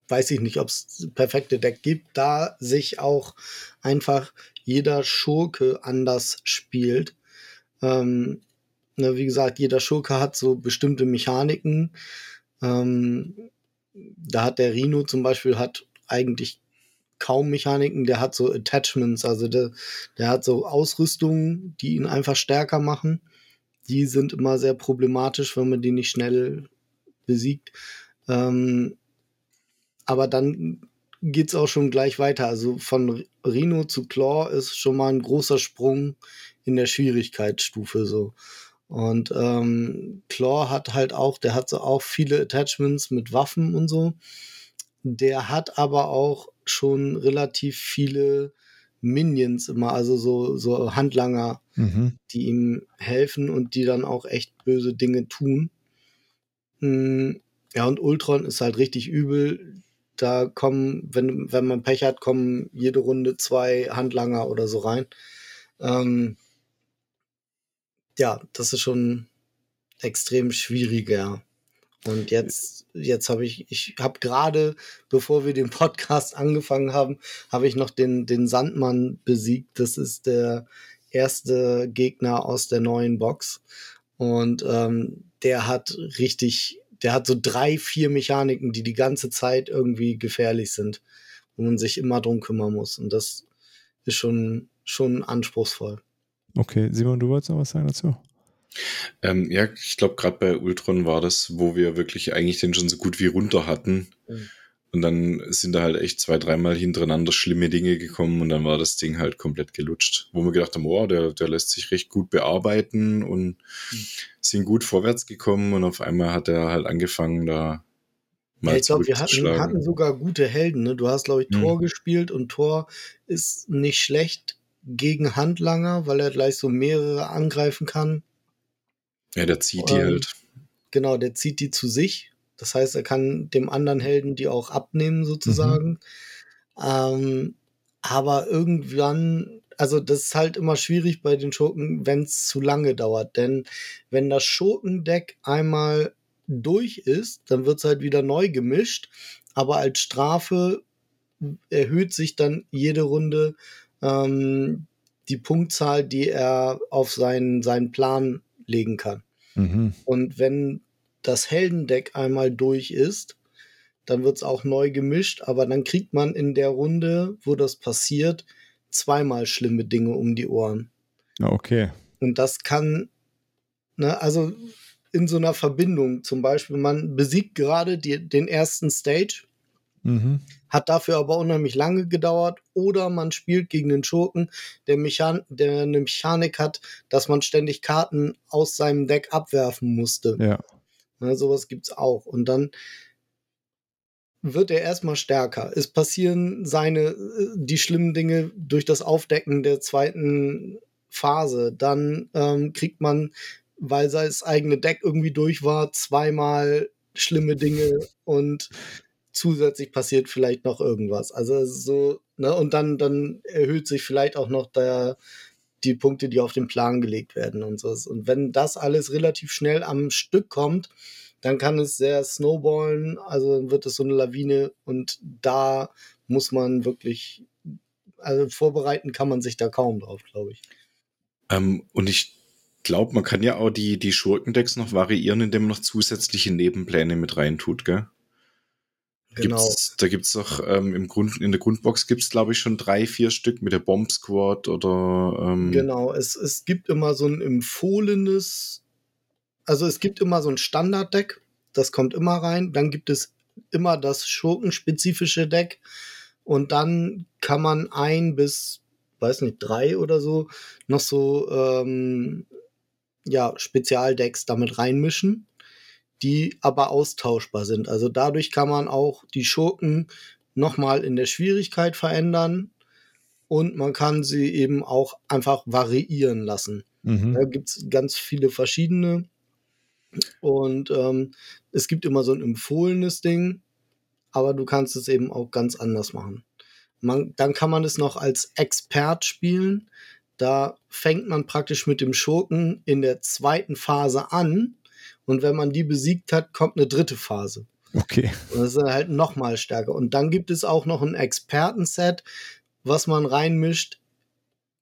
weiß ich nicht, ob es perfekte Deck gibt, da sich auch einfach jeder Schurke anders spielt. Ähm, ne, wie gesagt, jeder Schurke hat so bestimmte Mechaniken. Ähm, da hat der Rhino zum Beispiel hat eigentlich kaum Mechaniken, der hat so Attachments, also der, der hat so Ausrüstungen, die ihn einfach stärker machen. Die sind immer sehr problematisch, wenn man die nicht schnell besiegt. Ähm, aber dann geht's auch schon gleich weiter. Also von Rhino zu Claw ist schon mal ein großer Sprung in der Schwierigkeitsstufe so. Und ähm, Claw hat halt auch, der hat so auch viele Attachments mit Waffen und so. Der hat aber auch schon relativ viele Minions immer, also so, so Handlanger, mhm. die ihm helfen und die dann auch echt böse Dinge tun. Hm, ja, und Ultron ist halt richtig übel da kommen, wenn, wenn man Pech hat, kommen jede Runde zwei Handlanger oder so rein. Ähm, ja, das ist schon extrem schwieriger. Und jetzt, jetzt habe ich, ich habe gerade, bevor wir den Podcast <laughs> angefangen haben, habe ich noch den, den Sandmann besiegt. Das ist der erste Gegner aus der neuen Box. Und ähm, der hat richtig der hat so drei, vier Mechaniken, die die ganze Zeit irgendwie gefährlich sind, wo man sich immer drum kümmern muss. Und das ist schon, schon anspruchsvoll. Okay, Simon, du wolltest noch was sagen dazu? Ähm, ja, ich glaube, gerade bei Ultron war das, wo wir wirklich eigentlich den schon so gut wie runter hatten. Mhm. Und dann sind da halt echt zwei, dreimal hintereinander schlimme Dinge gekommen und dann war das Ding halt komplett gelutscht. Wo wir gedacht haben, oh, der, der lässt sich recht gut bearbeiten und mhm. sind gut vorwärts gekommen und auf einmal hat er halt angefangen, da mal ja, ich glaube, wir hatten, hatten, sogar gute Helden. Ne? Du hast, glaube ich, mhm. Tor gespielt und Tor ist nicht schlecht gegen Handlanger, weil er gleich so mehrere angreifen kann. Ja, der zieht die ähm, halt. Genau, der zieht die zu sich das heißt, er kann dem anderen Helden die auch abnehmen, sozusagen. Mhm. Ähm, aber irgendwann, also das ist halt immer schwierig bei den Schurken, wenn es zu lange dauert. Denn wenn das Schurkendeck einmal durch ist, dann wird es halt wieder neu gemischt. Aber als Strafe erhöht sich dann jede Runde ähm, die Punktzahl, die er auf seinen, seinen Plan legen kann. Mhm. Und wenn das Heldendeck einmal durch ist, dann wird es auch neu gemischt, aber dann kriegt man in der Runde, wo das passiert, zweimal schlimme Dinge um die Ohren. Okay. Und das kann, ne, also in so einer Verbindung, zum Beispiel, man besiegt gerade die, den ersten Stage, mhm. hat dafür aber unheimlich lange gedauert, oder man spielt gegen den Schurken, der, Mechan der eine Mechanik hat, dass man ständig Karten aus seinem Deck abwerfen musste. Ja. Ne, sowas es auch. Und dann wird er erstmal stärker. Es passieren seine, äh, die schlimmen Dinge durch das Aufdecken der zweiten Phase. Dann ähm, kriegt man, weil sein eigene Deck irgendwie durch war, zweimal schlimme Dinge und zusätzlich passiert vielleicht noch irgendwas. Also so, ne, und dann, dann erhöht sich vielleicht auch noch der, die Punkte, die auf den Plan gelegt werden und so. Und wenn das alles relativ schnell am Stück kommt, dann kann es sehr snowballen, also dann wird es so eine Lawine und da muss man wirklich, also vorbereiten kann man sich da kaum drauf, glaube ich. Ähm, und ich glaube, man kann ja auch die, die Schurkendecks noch variieren, indem man noch zusätzliche Nebenpläne mit reintut, gell? Genau. Gibt's, da gibt es doch ähm, im Grund, in der Grundbox gibt es, glaube ich, schon drei, vier Stück mit der Bomb Squad oder. Ähm genau, es, es gibt immer so ein empfohlenes, also es gibt immer so ein Standarddeck, das kommt immer rein. Dann gibt es immer das schurkenspezifische Deck und dann kann man ein bis weiß nicht, drei oder so, noch so ähm, ja, Spezialdecks damit reinmischen, die aber austauschbar sind. Also dadurch kann man auch die Schurken nochmal in der Schwierigkeit verändern und man kann sie eben auch einfach variieren lassen. Mhm. Da gibt es ganz viele verschiedene und ähm, es gibt immer so ein empfohlenes Ding, aber du kannst es eben auch ganz anders machen. Man, dann kann man es noch als Expert spielen. Da fängt man praktisch mit dem Schurken in der zweiten Phase an. Und wenn man die besiegt hat, kommt eine dritte Phase. Okay. Und das ist halt noch mal stärker. Und dann gibt es auch noch ein Expertenset, was man reinmischt,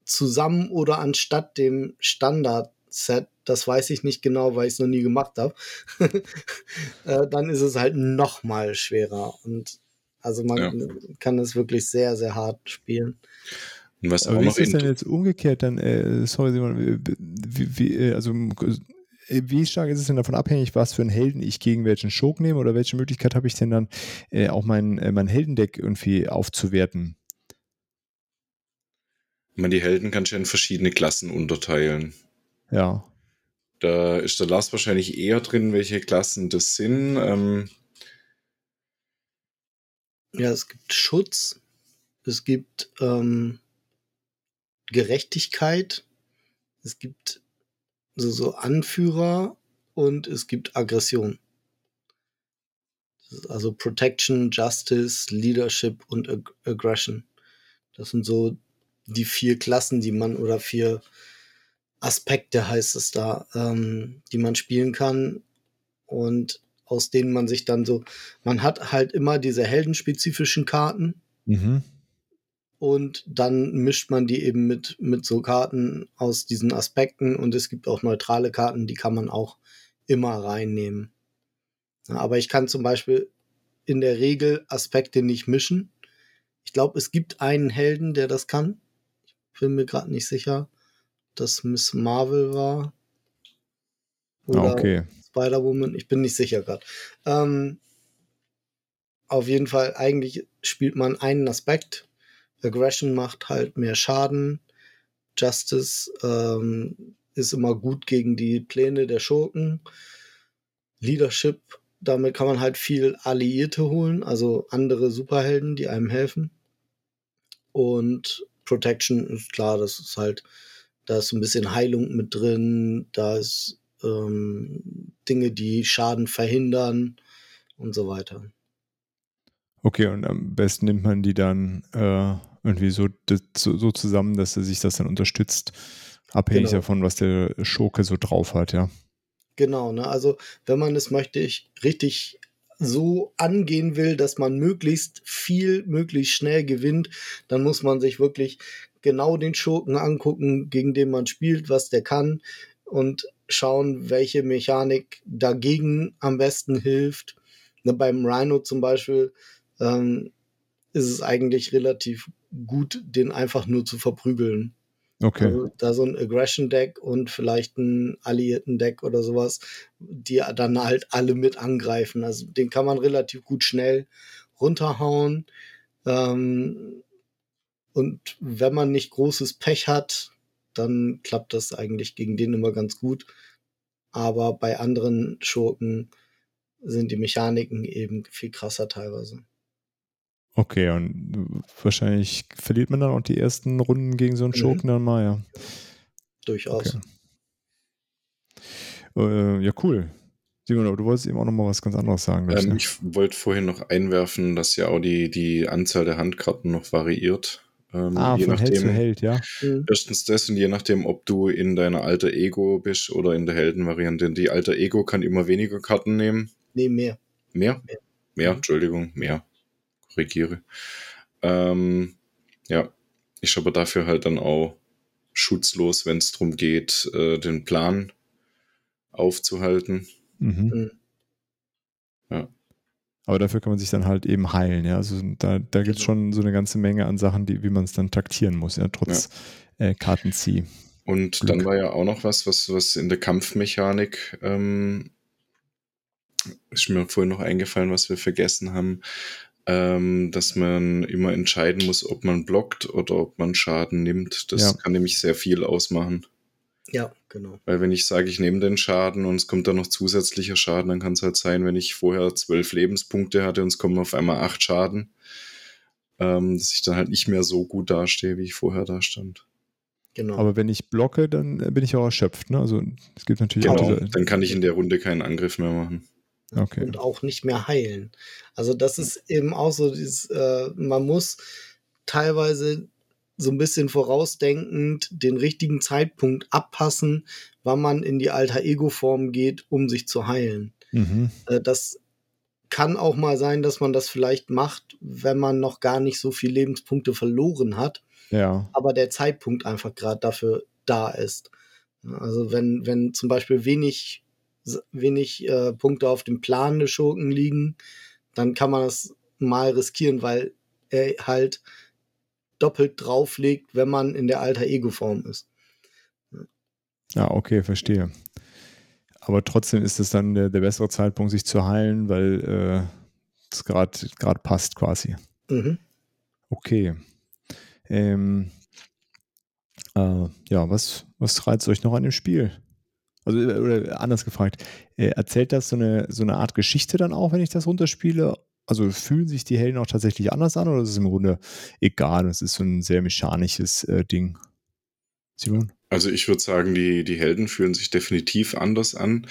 zusammen oder anstatt dem Standard-Set. Das weiß ich nicht genau, weil ich es noch nie gemacht habe. <laughs> äh, dann ist es halt noch mal schwerer. Und also man ja. kann es wirklich sehr, sehr hart spielen. Und was Aber auch wie ist das denn jetzt umgekehrt dann, äh, sorry Simon, wie, wie, äh, also wie stark ist es denn davon abhängig, was für einen Helden ich gegen welchen Schurk nehme oder welche Möglichkeit habe ich denn dann äh, auch mein, äh, mein Heldendeck irgendwie aufzuwerten? Man, die Helden du ja in verschiedene Klassen unterteilen. Ja. Da ist der Lars wahrscheinlich eher drin, welche Klassen das sind. Ähm, ja, es gibt Schutz, es gibt ähm, Gerechtigkeit, es gibt so, so Anführer und es gibt Aggression. Also Protection, Justice, Leadership und Ag Aggression. Das sind so die vier Klassen, die man oder vier Aspekte heißt es da, ähm, die man spielen kann. Und aus denen man sich dann so, man hat halt immer diese heldenspezifischen Karten. Mhm. Und dann mischt man die eben mit, mit so Karten aus diesen Aspekten. Und es gibt auch neutrale Karten, die kann man auch immer reinnehmen. Ja, aber ich kann zum Beispiel in der Regel Aspekte nicht mischen. Ich glaube, es gibt einen Helden, der das kann. Ich bin mir gerade nicht sicher, dass Miss Marvel war. Ah, Oder okay. Spider-Woman, ich bin nicht sicher gerade. Ähm, auf jeden Fall, eigentlich spielt man einen Aspekt. Aggression macht halt mehr Schaden. Justice ähm, ist immer gut gegen die Pläne der Schurken. Leadership, damit kann man halt viel Alliierte holen, also andere Superhelden, die einem helfen. Und Protection ist klar, das ist halt, da ist ein bisschen Heilung mit drin, da ist ähm, Dinge, die Schaden verhindern und so weiter. Okay, und am besten nimmt man die dann äh, irgendwie so, so, so, zusammen, dass er sich das dann unterstützt, abhängig genau. davon, was der Schurke so drauf hat, ja. Genau, ne? Also wenn man es möchte ich richtig so angehen will, dass man möglichst viel, möglichst schnell gewinnt, dann muss man sich wirklich genau den Schurken angucken, gegen den man spielt, was der kann und schauen, welche Mechanik dagegen am besten hilft. Ne, beim Rhino zum Beispiel ähm, ist es eigentlich relativ gut, den einfach nur zu verprügeln. Okay. Also, da so ein Aggression-Deck und vielleicht ein Alliierten-Deck oder sowas, die dann halt alle mit angreifen. Also den kann man relativ gut schnell runterhauen. Ähm, und wenn man nicht großes Pech hat, dann klappt das eigentlich gegen den immer ganz gut. Aber bei anderen Schurken sind die Mechaniken eben viel krasser teilweise. Okay, und wahrscheinlich verliert man dann auch die ersten Runden gegen so einen mhm. Schurken mhm. dann mal, ja. Durchaus. Okay. Äh, ja, cool. Simon, aber du wolltest eben auch noch mal was ganz anderes sagen. Ähm, ne? ich wollte vorhin noch einwerfen, dass ja auch die, die Anzahl der Handkarten noch variiert. Ähm, ah, je von nachdem, Held zu Held, ja. Mhm. Erstens das und je nachdem, ob du in deiner alter Ego bist oder in der Heldenvariante. Die alter Ego kann immer weniger Karten nehmen. Nee, mehr. Mehr? Mehr, mehr. Entschuldigung, mehr. Korrigiere. Ähm, ja, ist aber dafür halt dann auch schutzlos, wenn es darum geht, äh, den Plan aufzuhalten. Mhm. mhm. Ja. Aber dafür kann man sich dann halt eben heilen, ja. Also da, da gibt es genau. schon so eine ganze Menge an Sachen, die, wie man es dann taktieren muss, ja, trotz ja. Äh, Kartenzieh. Und Glück. dann war ja auch noch was, was, was in der Kampfmechanik ähm, ist mir vorhin noch eingefallen, was wir vergessen haben. Ähm, dass man immer entscheiden muss, ob man blockt oder ob man Schaden nimmt. Das Ja. kann nämlich sehr viel ausmachen. Ja, genau. Weil wenn ich sage, ich nehme den Schaden und es kommt dann noch zusätzlicher Schaden, dann kann es halt sein, wenn ich vorher zwölf Lebenspunkte hatte und es kommen auf einmal acht Schaden, ähm, dass ich dann halt nicht mehr so gut dastehe, wie ich vorher da stand. Genau. Aber wenn ich blocke, dann äh, bin ich auch erschöpft. Ne? Also es gibt natürlich auch Genau, diese. dann kann ich in der Runde keinen Angriff mehr machen. Okay. und auch nicht mehr heilen. Also das ist eben auch so dieses, äh, man muss teilweise so ein bisschen vorausdenkend den richtigen Zeitpunkt abpassen, wann man in die alter Ego-Form geht, um sich zu heilen. Mhm. Äh, das kann auch mal sein, dass man das vielleicht macht, wenn man noch gar nicht so viel Lebenspunkte verloren hat, Ja. aber der Zeitpunkt einfach gerade dafür da ist. Also wenn, wenn zum Beispiel wenig, wenig äh, Punkte auf dem Plan des Schurken liegen, dann kann man das mal riskieren, weil er halt doppelt drauflegt, wenn man in der alter Ego-Form ist. Ja, okay, verstehe. Aber trotzdem ist es dann der, der bessere Zeitpunkt, sich zu heilen, weil äh, es gerade passt quasi. Mhm. Okay. Ähm, äh, ja, was, was reizt euch noch an dem Spiel? Also, äh, oder anders gefragt, äh, erzählt das so eine, so eine Art Geschichte dann auch, wenn ich das runterspiele? Also fühlen sich die Helden auch tatsächlich anders an oder ist es im Grunde egal? Es ist so ein sehr mechanisches äh, Ding. Simon? Also ich würde sagen, die, die Helden fühlen sich definitiv anders an,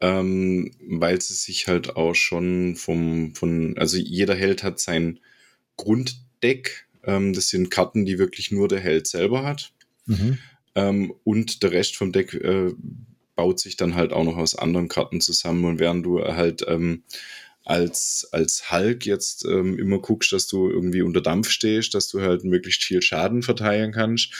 ähm, weil sie sich halt auch schon vom, von, also jeder Held hat sein Grunddeck. Ähm, das sind Karten, die wirklich nur der Held selber hat. Mhm. Ähm, und der Rest vom Deck äh, baut sich dann halt auch noch aus anderen Karten zusammen. Und während du halt ähm, als, als Hulk jetzt ähm, immer guckst, dass du irgendwie unter Dampf stehst, dass du halt möglichst viel Schaden verteilen kannst,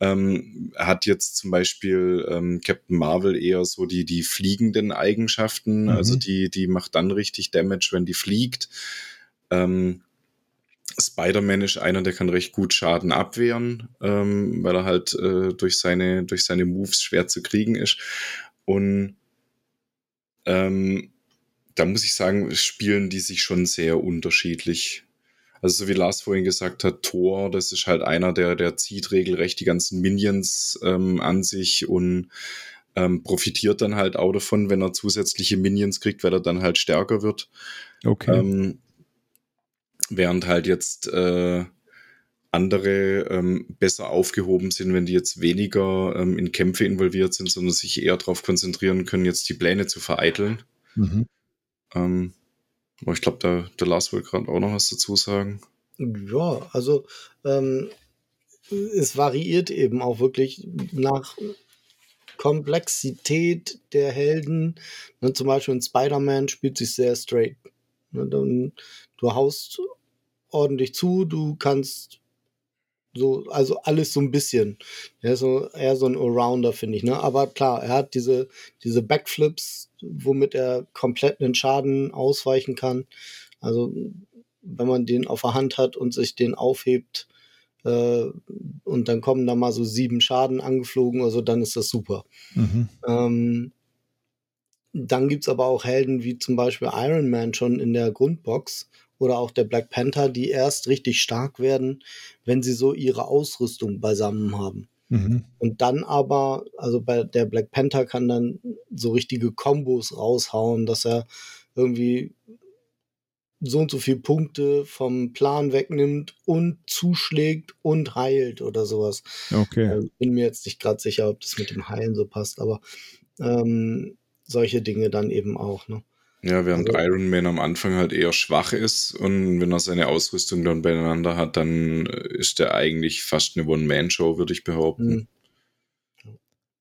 ähm, hat jetzt zum Beispiel ähm, Captain Marvel eher so die, die fliegenden Eigenschaften. Mhm. Also die, die macht dann richtig Damage, wenn die fliegt. Ähm, Spider-Man ist einer, der kann recht gut Schaden abwehren, ähm, weil er halt äh, durch, seine, durch seine Moves schwer zu kriegen ist. Und ähm, da muss ich sagen, spielen die sich schon sehr unterschiedlich. Also so wie Lars vorhin gesagt hat, Thor, das ist halt einer, der, der zieht regelrecht die ganzen Minions ähm, an sich und ähm, profitiert dann halt auch davon, wenn er zusätzliche Minions kriegt, weil er dann halt stärker wird. Okay. Ähm, während halt jetzt äh, andere ähm, besser aufgehoben sind, wenn die jetzt weniger ähm, in Kämpfe involviert sind, sondern sich eher darauf konzentrieren können, jetzt die Pläne zu vereiteln. Mhm. Ähm, aber ich glaube, der, der Lars will gerade auch noch was dazu sagen. Ja, also ähm, es variiert eben auch wirklich nach Komplexität der Helden. Ne, zum Beispiel in Spider-Man spielt sich sehr straight. Ne, dann, du haust ordentlich zu, du kannst so, also alles so ein bisschen. Er ist so, eher so ein Allrounder, finde ich. Ne? Aber klar, er hat diese, diese Backflips, womit er komplett einen Schaden ausweichen kann. Also, wenn man den auf der Hand hat und sich den aufhebt, äh, und dann kommen da mal so sieben Schaden angeflogen, also dann ist das super. Mhm. Ähm, dann gibt's aber auch Helden wie zum Beispiel Iron Man schon in der Grundbox oder auch der Black Panther, die erst richtig stark werden, wenn sie so ihre Ausrüstung beisammen haben. Mhm. Und dann aber, also bei der Black Panther kann dann so richtige Kombos raushauen, dass er irgendwie so und so viele Punkte vom Plan wegnimmt und zuschlägt und heilt oder sowas. Okay. Äh, bin mir jetzt nicht gerade sicher, ob das mit dem Heilen so passt, aber ähm, solche Dinge dann eben auch. Ne? Ja, während Also- Iron Man am Anfang halt eher schwach ist und wenn er seine Ausrüstung dann beieinander hat, dann ist der eigentlich fast eine One-Man-Show, würde ich behaupten. Hm.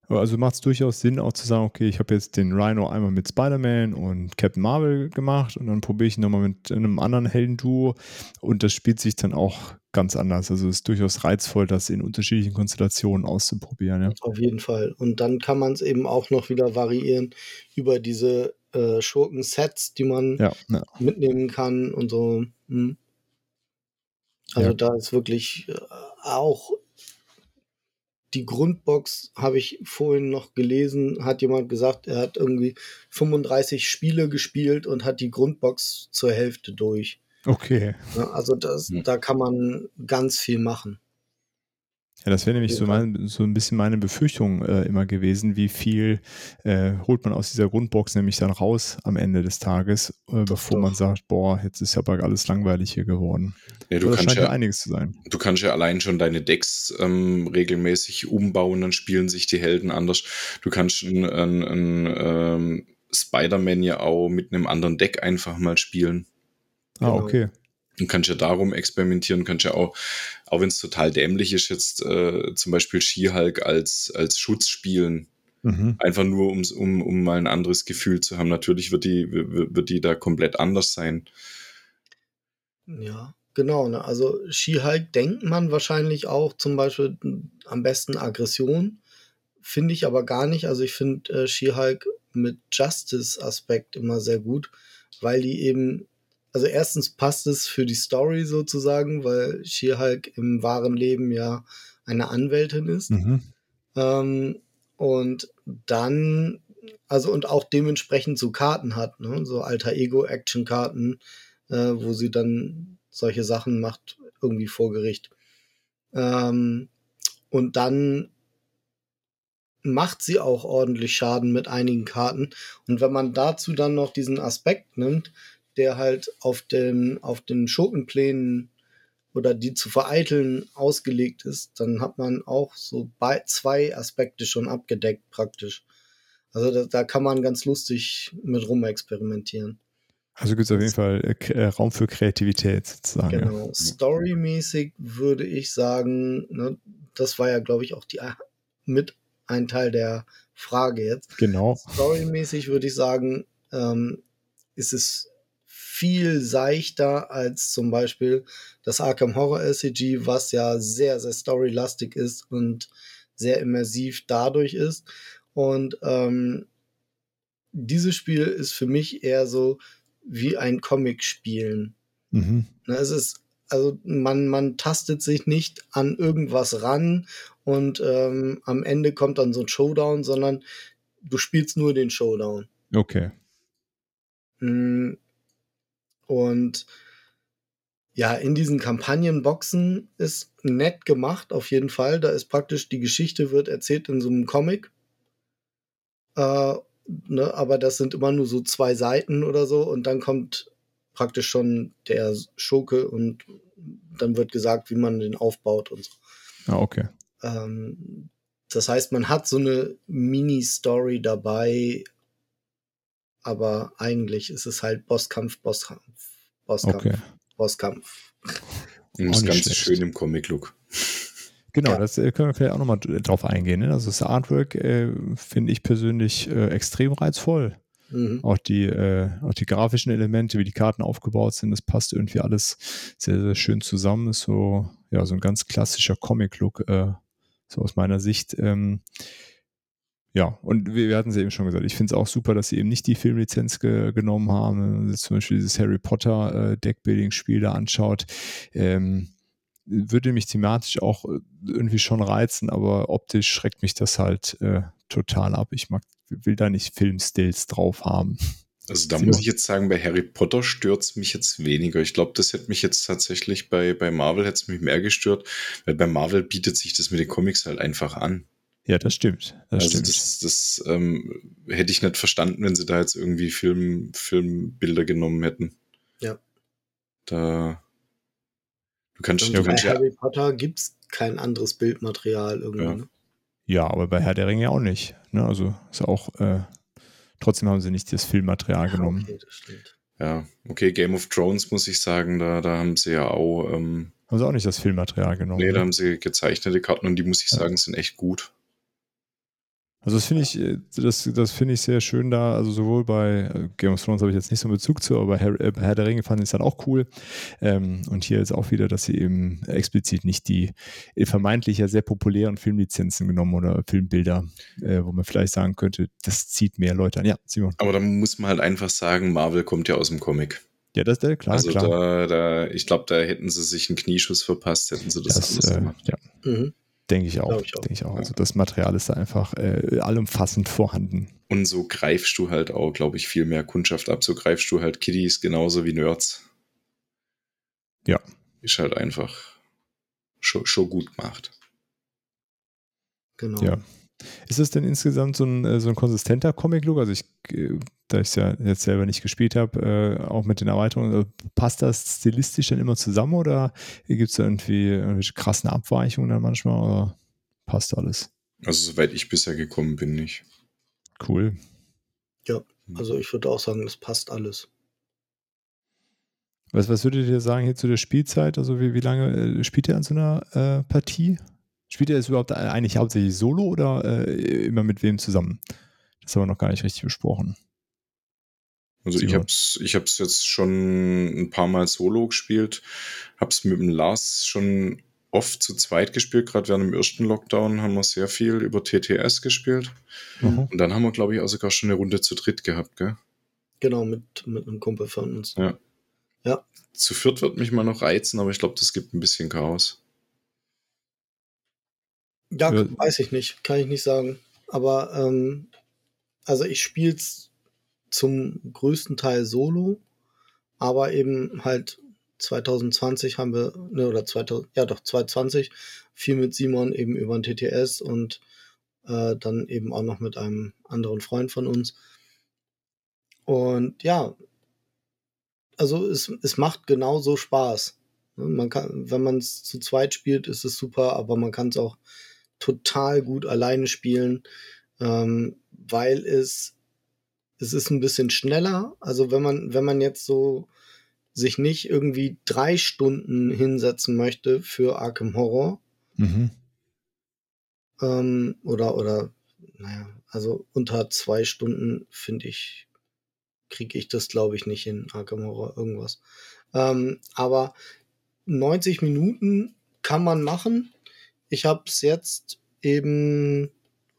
Also macht es durchaus Sinn, auch zu sagen, okay, ich habe jetzt den Rhino einmal mit Spider-Man und Captain Marvel gemacht und dann probiere ich ihn nochmal mit einem anderen Heldenduo und das spielt sich dann auch ganz anders. Also es ist durchaus reizvoll, das in unterschiedlichen Konstellationen auszuprobieren. Ja. Auf jeden Fall. Und dann kann man es eben auch noch wieder variieren über diese äh, Schurken-Sets, die man Ja, ja. mitnehmen kann und so. Hm. Also Ja. da ist wirklich äh, auch die Grundbox, habe ich vorhin noch gelesen, hat jemand gesagt, er hat irgendwie 35 Spiele gespielt und hat die Grundbox zur Hälfte durch. Okay. Also das, Hm. da kann man ganz viel machen. Ja, das wäre nämlich so, Ja. mein, so ein bisschen meine Befürchtung äh, immer gewesen, wie viel äh, holt man aus dieser Grundbox nämlich dann raus am Ende des Tages, äh, bevor doch. man sagt, boah, jetzt ist aber alles langweilig hier geworden. Ja, du Aber das kannst scheint ja ja, einiges zu sein. du kannst ja allein schon deine Decks ähm, regelmäßig umbauen, dann spielen sich die Helden anders. Du kannst einen, einen, einen ähm, Spider-Man ja auch mit einem anderen Deck einfach mal spielen. Ah, Genau. okay. Und kannst ja darum experimentieren, kannst ja auch, auch wenn es total dämlich ist, jetzt äh, zum Beispiel She-Hulk als, als Schutz spielen. Mhm. Einfach nur, ums- um, um mal ein anderes Gefühl zu haben. Natürlich wird die, wird die da komplett anders sein. Ja, genau. Ne? Also She-Hulk denkt man wahrscheinlich auch zum Beispiel m, am besten Aggression. Finde ich aber gar nicht. Also ich finde äh, She-Hulk mit Justice-Aspekt immer sehr gut, weil die eben, also erstens passt es für die Story sozusagen, weil She-Hulk im wahren Leben ja eine Anwältin ist. Mhm. Ähm, und dann, also und auch dementsprechend so Karten hat, ne? so alter Ego-Action-Karten, äh, wo sie dann solche Sachen macht, irgendwie vor Gericht. Ähm, und dann macht sie auch ordentlich Schaden mit einigen Karten. Und wenn man dazu dann noch diesen Aspekt nimmt, der halt auf den, auf den Schurkenplänen oder die zu vereiteln ausgelegt ist, dann hat man auch so bei zwei Aspekte schon abgedeckt praktisch. Also da, da kann man ganz lustig mit rumexperimentieren. Also gibt es auf jeden Fall äh, äh, Raum für Kreativität sozusagen. Ja. Genau. Storymäßig würde ich sagen, ne, das war ja, glaube ich, auch die mit ein Teil der Frage jetzt. Genau. Storymäßig würde ich sagen, ähm, ist es viel seichter als zum Beispiel das Arkham Horror SCG, was ja sehr, sehr storylastig ist und sehr immersiv dadurch ist. Und ähm, dieses Spiel ist für mich eher so wie ein Comic spielen. Mhm. Ne, Es ist, also man, man tastet sich nicht an irgendwas ran und ähm, am Ende kommt dann so ein Showdown, sondern du spielst nur den Showdown. Okay. Und ja, in diesen Kampagnenboxen ist nett gemacht, auf jeden Fall. Da ist praktisch die Geschichte wird erzählt in so einem Comic. Äh, ne, aber das sind immer nur so zwei Seiten oder so und dann kommt praktisch schon der Schurke und dann wird gesagt, wie man den aufbaut und so. Ah, okay. Ähm, das heißt, man hat so eine Mini-Story dabei, aber eigentlich ist es halt Bosskampf, Bosskampf, Bosskampf, Okay. Bosskampf. Und nicht Ganze schlecht. schön im Comic-Look. Genau, Ja. das äh, können wir vielleicht auch nochmal drauf eingehen. Ne? Also das Artwork äh, finde ich persönlich äh, extrem reizvoll. Mhm. Auch die, äh, auch die grafischen Elemente, wie die Karten aufgebaut sind, das passt irgendwie alles sehr, sehr schön zusammen. Ist so, ja, so ein ganz klassischer Comic-Look, äh, so aus meiner Sicht. Ähm, ja, und wir, wir hatten es ja eben schon gesagt, ich finde es auch super, dass sie eben nicht die Filmlizenz ge genommen haben. Wenn man sich zum Beispiel dieses Harry Potter äh, Deckbuilding-Spiel da anschaut, ähm, würde mich thematisch auch äh, irgendwie schon reizen, aber optisch schreckt mich das halt äh, total ab. Ich mag, will da nicht Filmstills drauf haben. Also da muss ich jetzt sagen, bei Harry Potter stört es mich jetzt weniger. Ich glaube, das hätte mich jetzt tatsächlich bei, bei Marvel hätte es mich mehr gestört, weil bei Marvel bietet sich das mit den Comics halt einfach an. Ja, das stimmt. Das also stimmt. das, das ähm, hätte ich nicht verstanden, wenn sie da jetzt irgendwie Film, Filmbilder genommen hätten. Ja. Da du kannst, Und du bei kannst ja, Harry Potter gibt's kein anderes Bildmaterial irgendwie. Ja. Ne? ja, aber bei Herr der Ringe ja auch nicht. Ne? Also ist auch, äh, trotzdem haben sie nicht das Filmmaterial Ja, genommen. okay, das stimmt. ja, okay, Game of Thrones muss ich sagen, da, da haben sie ja auch, ähm, Haben sie auch nicht das Filmmaterial genommen. nee, ne? da haben sie gezeichnete Karten und die muss ich Ja. sagen, sind echt gut. Also das finde ich, äh, das, das finde ich sehr schön da. Also sowohl bei äh, Game of Thrones habe ich jetzt nicht so einen Bezug zu, aber Herr, äh, Herr der Ringe fand ich es dann auch cool. Ähm, und hier jetzt auch wieder, dass sie eben explizit nicht die vermeintlich ja sehr populären Filmlizenzen genommen oder Filmbilder, äh, wo man vielleicht sagen könnte, das zieht mehr Leute an. Ja, Simon. Aber da muss man halt einfach sagen, Marvel kommt ja aus dem Comic. Ja, das ist klar, also klar. da, da, ich glaube, da hätten sie sich einen Knieschuss verpasst, hätten sie das, das anders äh, gemacht. ja, Mhm. Denke ich auch. Ich auch. Denke ich auch. Also das Material ist da einfach äh, allumfassend vorhanden. Und so greifst du halt auch, glaube ich, viel mehr Kundschaft ab. So greifst du halt Kiddies genauso wie Nerds. Ja. Ist halt einfach schon, schon gut gemacht. Genau. Ja. Ist es denn insgesamt so ein, äh, so ein konsistenter Comic-Look? Also ich, äh, da ich es ja jetzt selber nicht gespielt habe, äh, auch mit den Erweiterungen, passt das stilistisch dann immer zusammen oder gibt es da irgendwie irgendwelche krassen Abweichungen dann manchmal oder passt alles? Also soweit ich bisher gekommen bin, nicht. Cool. Ja, also ich würde auch sagen, das passt alles. Was, was würdet ihr sagen hier zu der Spielzeit? Also wie, wie lange spielt ihr an so einer äh, Partie? Spielt ihr das überhaupt eigentlich hauptsächlich solo oder äh, immer mit wem zusammen? Das haben wir noch gar nicht richtig besprochen. Also ich habe es ich hab's jetzt schon ein paar Mal solo gespielt, habe es mit dem Lars schon oft zu zweit gespielt, gerade während dem ersten Lockdown haben wir sehr viel über TTS gespielt. Mhm. Und dann haben wir, glaube ich, auch sogar schon eine Runde zu dritt gehabt, gell? Genau, mit, mit einem Kumpel von uns. Ja. Ja. Zu viert wird mich mal noch reizen, aber ich glaube, das gibt ein bisschen Chaos. Ja, Ja. weiß ich nicht, kann ich nicht sagen. Aber ähm, also ich spiele es zum größten Teil solo, aber eben halt 2020 haben wir, ne, oder 2000, ja doch, 2020 viel mit Simon eben über ein TTS und äh, dann eben auch noch mit einem anderen Freund von uns. Und ja, also es, es macht genauso Spaß. Man kann, wenn man es zu zweit spielt, ist es super, aber man kann es auch total gut alleine spielen, ähm, weil es es ist ein bisschen schneller. Also wenn man wenn man jetzt so sich nicht irgendwie drei Stunden hinsetzen möchte für Arkham Horror Mhm. ähm, oder oder naja also unter zwei Stunden finde ich kriege ich das glaube ich nicht in Arkham Horror irgendwas. Ähm, aber 90 Minuten kann man machen. Ich habe es jetzt eben,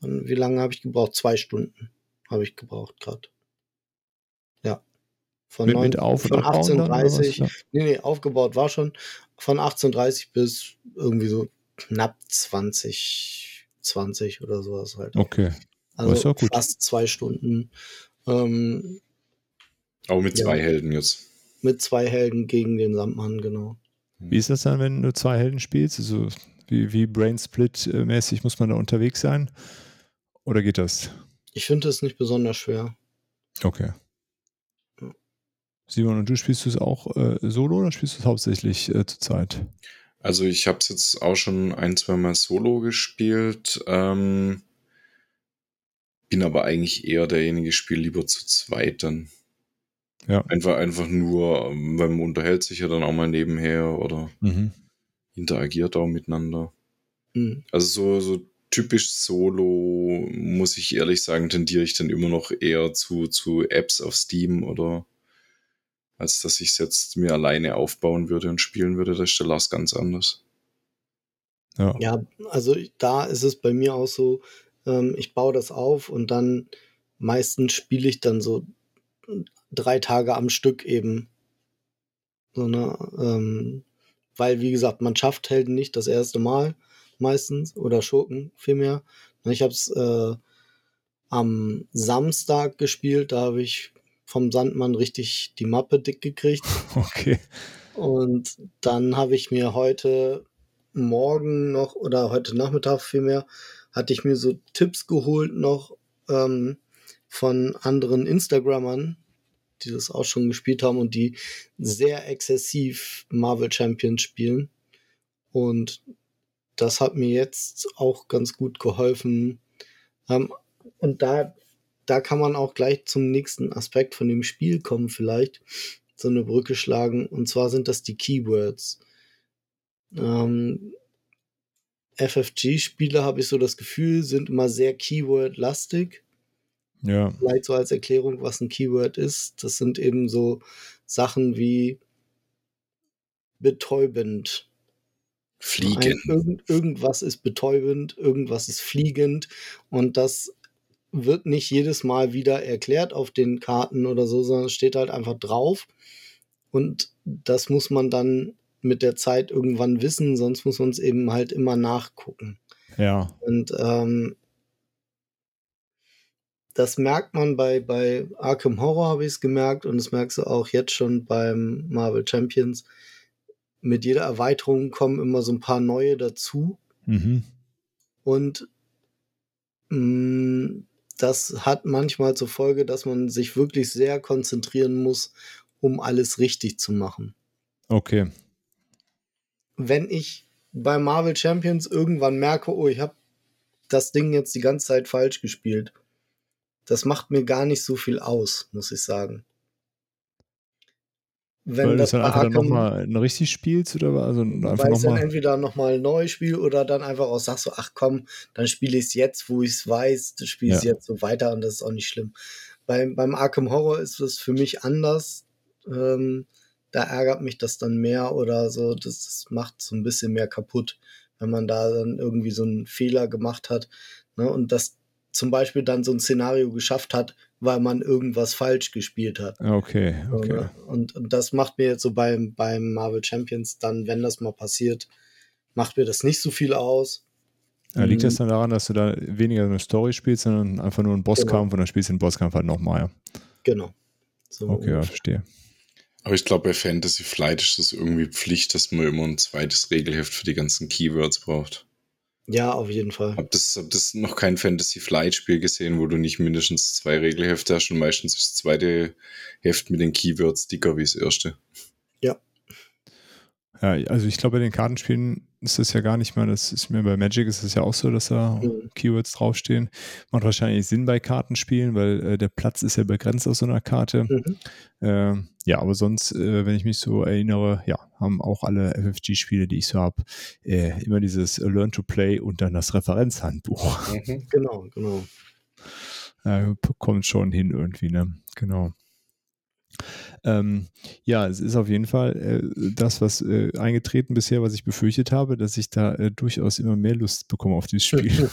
wie lange habe ich gebraucht? Zwei Stunden habe ich gebraucht gerade. Ja. Von, Mit, Auf- von Abbauen dann, oder was? 18.30 Ja. nee, nee, aufgebaut war schon von 18.30 bis irgendwie so knapp 20, 20 oder sowas halt. Okay. Also ist ja gut. fast zwei Stunden ähm, Aber mit Ja. zwei Helden jetzt. mit zwei Helden gegen den Sandmann, genau. Wie ist das dann, wenn du zwei Helden spielst? Also wie, wie Brain Split-mäßig muss man da unterwegs sein? Oder geht das? Ich finde es nicht besonders schwer. Okay. Simon, und du spielst du es auch äh, solo oder spielst du es hauptsächlich äh, zur Zeit? Also ich habe es jetzt auch schon ein, zwei Mal solo gespielt. Ähm, bin aber eigentlich eher derjenige, spiele lieber zu zweit dann. Ja. Einfach, einfach nur, ähm, weil man unterhält sich ja dann auch mal nebenher oder Mhm. Interagiert auch miteinander. Hm. Also so, so typisch Solo, muss ich ehrlich sagen, tendiere ich dann immer noch eher zu, zu Apps auf Steam oder als dass ich es jetzt mir alleine aufbauen würde und spielen würde. Da ist der Lars ganz anders. Ja. Ja, also da ist es bei mir auch so, ähm, ich baue das auf und dann meistens spiele ich dann so drei Tage am Stück eben. So, ne, ähm, weil, wie gesagt, man schafft Helden nicht das erste Mal meistens oder Schurken vielmehr. Ich habe es äh, am Samstag gespielt, da habe ich vom Sandmann richtig die Mappe dick gekriegt. <laughs> Okay. Und dann habe ich mir heute Morgen noch oder heute Nachmittag vielmehr, hatte ich mir so Tipps geholt noch ähm, von anderen Instagrammern, die das auch schon gespielt haben und die sehr exzessiv Marvel Champions spielen. Und das hat mir jetzt auch ganz gut geholfen. Ähm, und da, da kann man auch gleich zum nächsten Aspekt von dem Spiel kommen, vielleicht so eine Brücke schlagen. Und zwar sind das die Keywords. Ähm, FFG-Spiele, habe ich so das Gefühl, sind immer sehr Keyword-lastig. Ja. Vielleicht so als Erklärung, was ein Keyword ist. Das sind eben so Sachen wie betäubend. Fliegen. Irgend, irgendwas ist betäubend, irgendwas ist fliegend und das wird nicht jedes Mal wieder erklärt auf den Karten oder so, sondern es steht halt einfach drauf und das muss man dann mit der Zeit irgendwann wissen, sonst muss man es eben halt immer nachgucken. Ja. Und ähm, das merkt man bei, bei Arkham Horror, habe ich es gemerkt, und das merkst du auch jetzt schon beim Marvel Champions. mit jeder Erweiterung kommen immer so ein paar neue dazu. Mhm. Und mh, das hat manchmal zur Folge, dass man sich wirklich sehr konzentrieren muss, um alles richtig zu machen. Okay. Wenn ich bei Marvel Champions irgendwann merke, oh, ich habe das Ding jetzt die ganze Zeit falsch gespielt, das macht mir gar nicht so viel aus, muss ich sagen. Wenn Weil das dann einfach dann nochmal richtig spielst oder also einfach weil ich dann entweder nochmal neu spiele oder dann einfach auch sagst so, ach komm, dann spiele ich es jetzt, wo ich es weiß, ich es ja. jetzt so weiter und das ist auch nicht schlimm. Beim, beim Arkham Horror ist es für mich anders. Ähm, da ärgert mich das dann mehr oder so. Das, das, macht so ein bisschen mehr kaputt, wenn man da dann irgendwie so einen Fehler gemacht hat. Ne? Und das zum Beispiel dann so ein Szenario geschafft hat, weil man irgendwas falsch gespielt hat. Okay, okay. Ne? und, und, das macht mir jetzt so beim, beim Marvel Champions dann, wenn das mal passiert, macht mir das nicht so viel aus. Ja, liegt das mhm. dann daran, dass du da weniger eine Story spielst, sondern einfach nur einen Bosskampf genau. und dann spielst du den Bosskampf halt nochmal, ja? Genau. So okay, ja, verstehe. Aber ich glaube, bei Fantasy Flight ist das irgendwie Pflicht, dass man immer ein zweites Regelheft für die ganzen Keywords braucht. Ja, auf jeden Fall. Hab das, hab das noch kein Fantasy Flight Spiel gesehen, wo du nicht mindestens zwei Regelhefte hast und meistens ist das zweite Heft mit den Keywords dicker wie das erste. Ja. Ja, also ich glaube, bei den Kartenspielen ist das ja gar nicht mal, das ist mir bei Magic ist es ja auch so, dass da mhm. Keywords draufstehen. Macht wahrscheinlich Sinn bei Kartenspielen, weil äh, der Platz ist ja begrenzt auf so einer Karte. Mhm. Äh, ja, aber sonst, äh, wenn ich mich so erinnere, ja, haben auch alle FFG-Spiele, die ich so habe, äh, immer dieses Learn to Play und dann das Referenzhandbuch. Mhm. Genau, genau. <laughs> kommt schon hin irgendwie, ne? Genau. Ähm, ja, es ist auf jeden Fall äh, das, was äh, eingetreten bisher, was ich befürchtet habe, dass ich da äh, durchaus immer mehr Lust bekomme auf dieses Spiel. <laughs>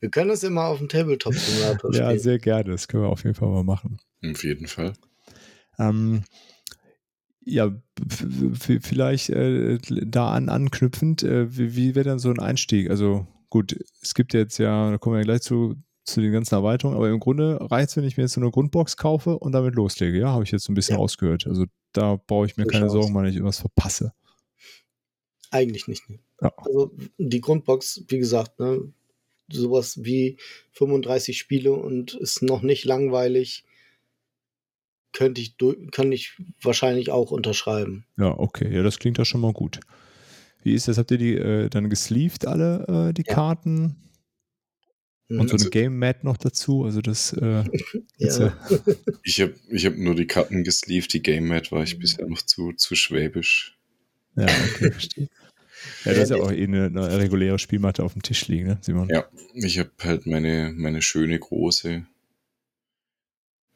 wir können es immer auf dem Tabletop-Simulator spielen. Ja, sehr gerne. Das können wir auf jeden Fall mal machen. Auf jeden Fall. Ähm, ja, vielleicht äh, da an, anknüpfend, äh, wie, wie wäre dann so ein Einstieg? Also gut, es gibt jetzt ja, da kommen wir ja gleich zu, zu den ganzen Erweiterungen, aber im Grunde reicht es, wenn ich mir jetzt so eine Grundbox kaufe und damit loslege. Ja, habe ich jetzt so ein bisschen ja. rausgehört. Also da brauche ich mir Durchaus. keine Sorgen, weil ich irgendwas verpasse. Eigentlich nicht. Ne? Ja. Also die Grundbox, wie gesagt, ne, sowas wie 35 Spiele und ist noch nicht langweilig, könnte ich, kann ich wahrscheinlich auch unterschreiben. Ja, okay. Ja, das klingt ja schon mal gut. Wie ist das? Habt ihr die äh, dann gesleeved, alle äh, die ja. Karten? Und so eine also, Game Mat noch dazu. Also das. Äh, <laughs> ja. <laughs> ich habe ich hab nur die Karten gesleeved. Die Game Mat war ich bisher noch zu, zu schwäbisch. Ja, okay, verstehe. <laughs> Ja, das ist ja auch eh eine, eine, reguläre Spielmatte auf dem Tisch liegen, ne, Simon? Ja, ich habe halt meine, meine schöne große.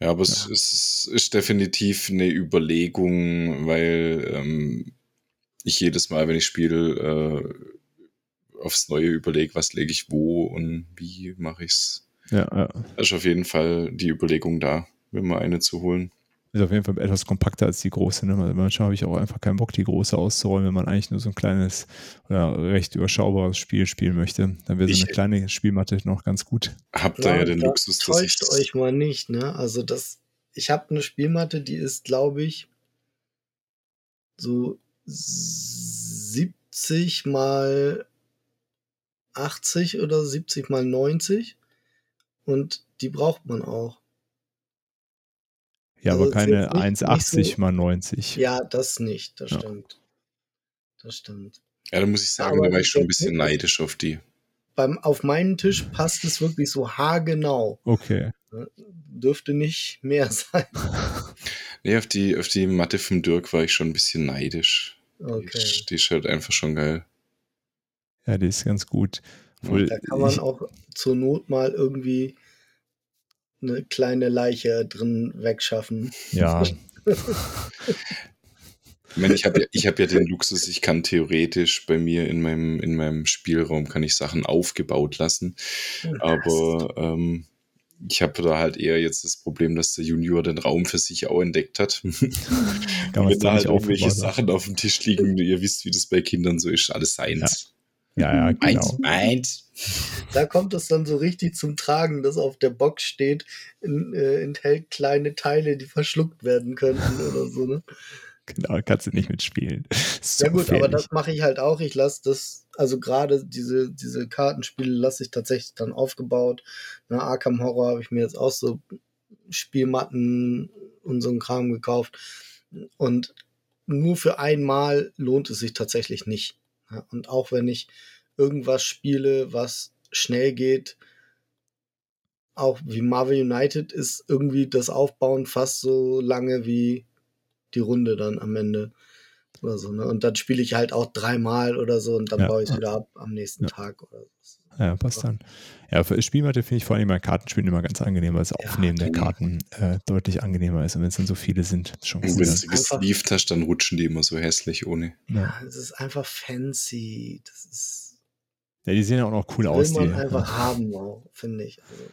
Ja, aber ja. Es, es, ist definitiv eine Überlegung, weil ähm, ich jedes Mal, wenn ich spiele, äh, aufs Neue überlege, was lege ich wo und wie mache ich es. Ja, ja. Das ist auf jeden Fall die Überlegung da, mir mal eine zu holen. Ist auf jeden Fall etwas kompakter als die große. Ne? Manchmal habe ich auch einfach keinen Bock, die große auszurollen, wenn man eigentlich nur so ein kleines oder recht überschaubares Spiel spielen möchte. Dann wäre so eine kleine Spielmatte noch ganz gut. Habt da ja, ja den da Luxus, dass täuscht ich euch mal nicht, ne? Also das, ich habe eine Spielmatte, die ist, glaube ich, so 70 mal 80 oder 70 mal 90 und die braucht man auch. Ja, also aber keine 1,80 so, mal 90. Ja, das nicht, das ja. stimmt. Das stimmt. Ja, da muss ich sagen, aber da war ich schon ein bisschen neidisch auf die. Beim, auf meinen Tisch passt es wirklich so haargenau. Okay. Dürfte nicht mehr <laughs> sein. nee, auf die, auf die Matte vom Dirk war ich schon ein bisschen neidisch. Okay. Die, die ist halt einfach schon geil. Ja, die ist ganz gut. Obwohl, da kann man auch zur Not mal irgendwie eine kleine Leiche drin wegschaffen. Ja. <laughs> ich meine, ich habe ja, hab ja den Luxus, ich kann theoretisch bei mir in meinem, in meinem Spielraum kann ich Sachen aufgebaut lassen. Aber ähm, ich habe da halt eher jetzt das Problem, dass der Junior den Raum für sich auch entdeckt hat. Wenn da halt irgendwelche Sachen auf dem Tisch liegen, ihr wisst, wie das bei Kindern so ist, alles seins. Ja. Ja, <laughs> genau. Eins, eins. Da kommt es dann so richtig zum Tragen, dass auf der Box steht, in, äh, enthält kleine Teile, die verschluckt werden könnten oder so, ne? genau, kannst du nicht mitspielen. <laughs> So ja gut, gefährlich. aber das mache ich halt auch. Ich lasse das, also gerade diese, diese Kartenspiele lasse ich tatsächlich dann aufgebaut. Na, Arkham Horror habe ich mir jetzt auch so Spielmatten und so ein Kram gekauft. Und nur für einmal lohnt es sich tatsächlich nicht. Ja, und auch wenn ich irgendwas spiele, was schnell geht, auch wie Marvel United ist irgendwie das Aufbauen fast so lange wie die Runde dann am Ende. Oder so, ne? Und dann spiele ich halt auch dreimal oder so und dann ja, baue ich es wieder ab am nächsten ja. Tag oder so. Ja, passt dann. Ja, für Spielmatte finde ich vor allem bei Kartenspielen immer ganz angenehm, weil das Aufnehmen der Karten äh, deutlich angenehmer ist. Und wenn es dann so viele sind, ist schon cool. Wenn du gesleeved hast, dann rutschen die immer so hässlich ohne. Ja, es ist einfach fancy. Das ist. Ja, die sehen ja auch noch cool aus. Will man die, einfach ja. haben, finde ich. Also,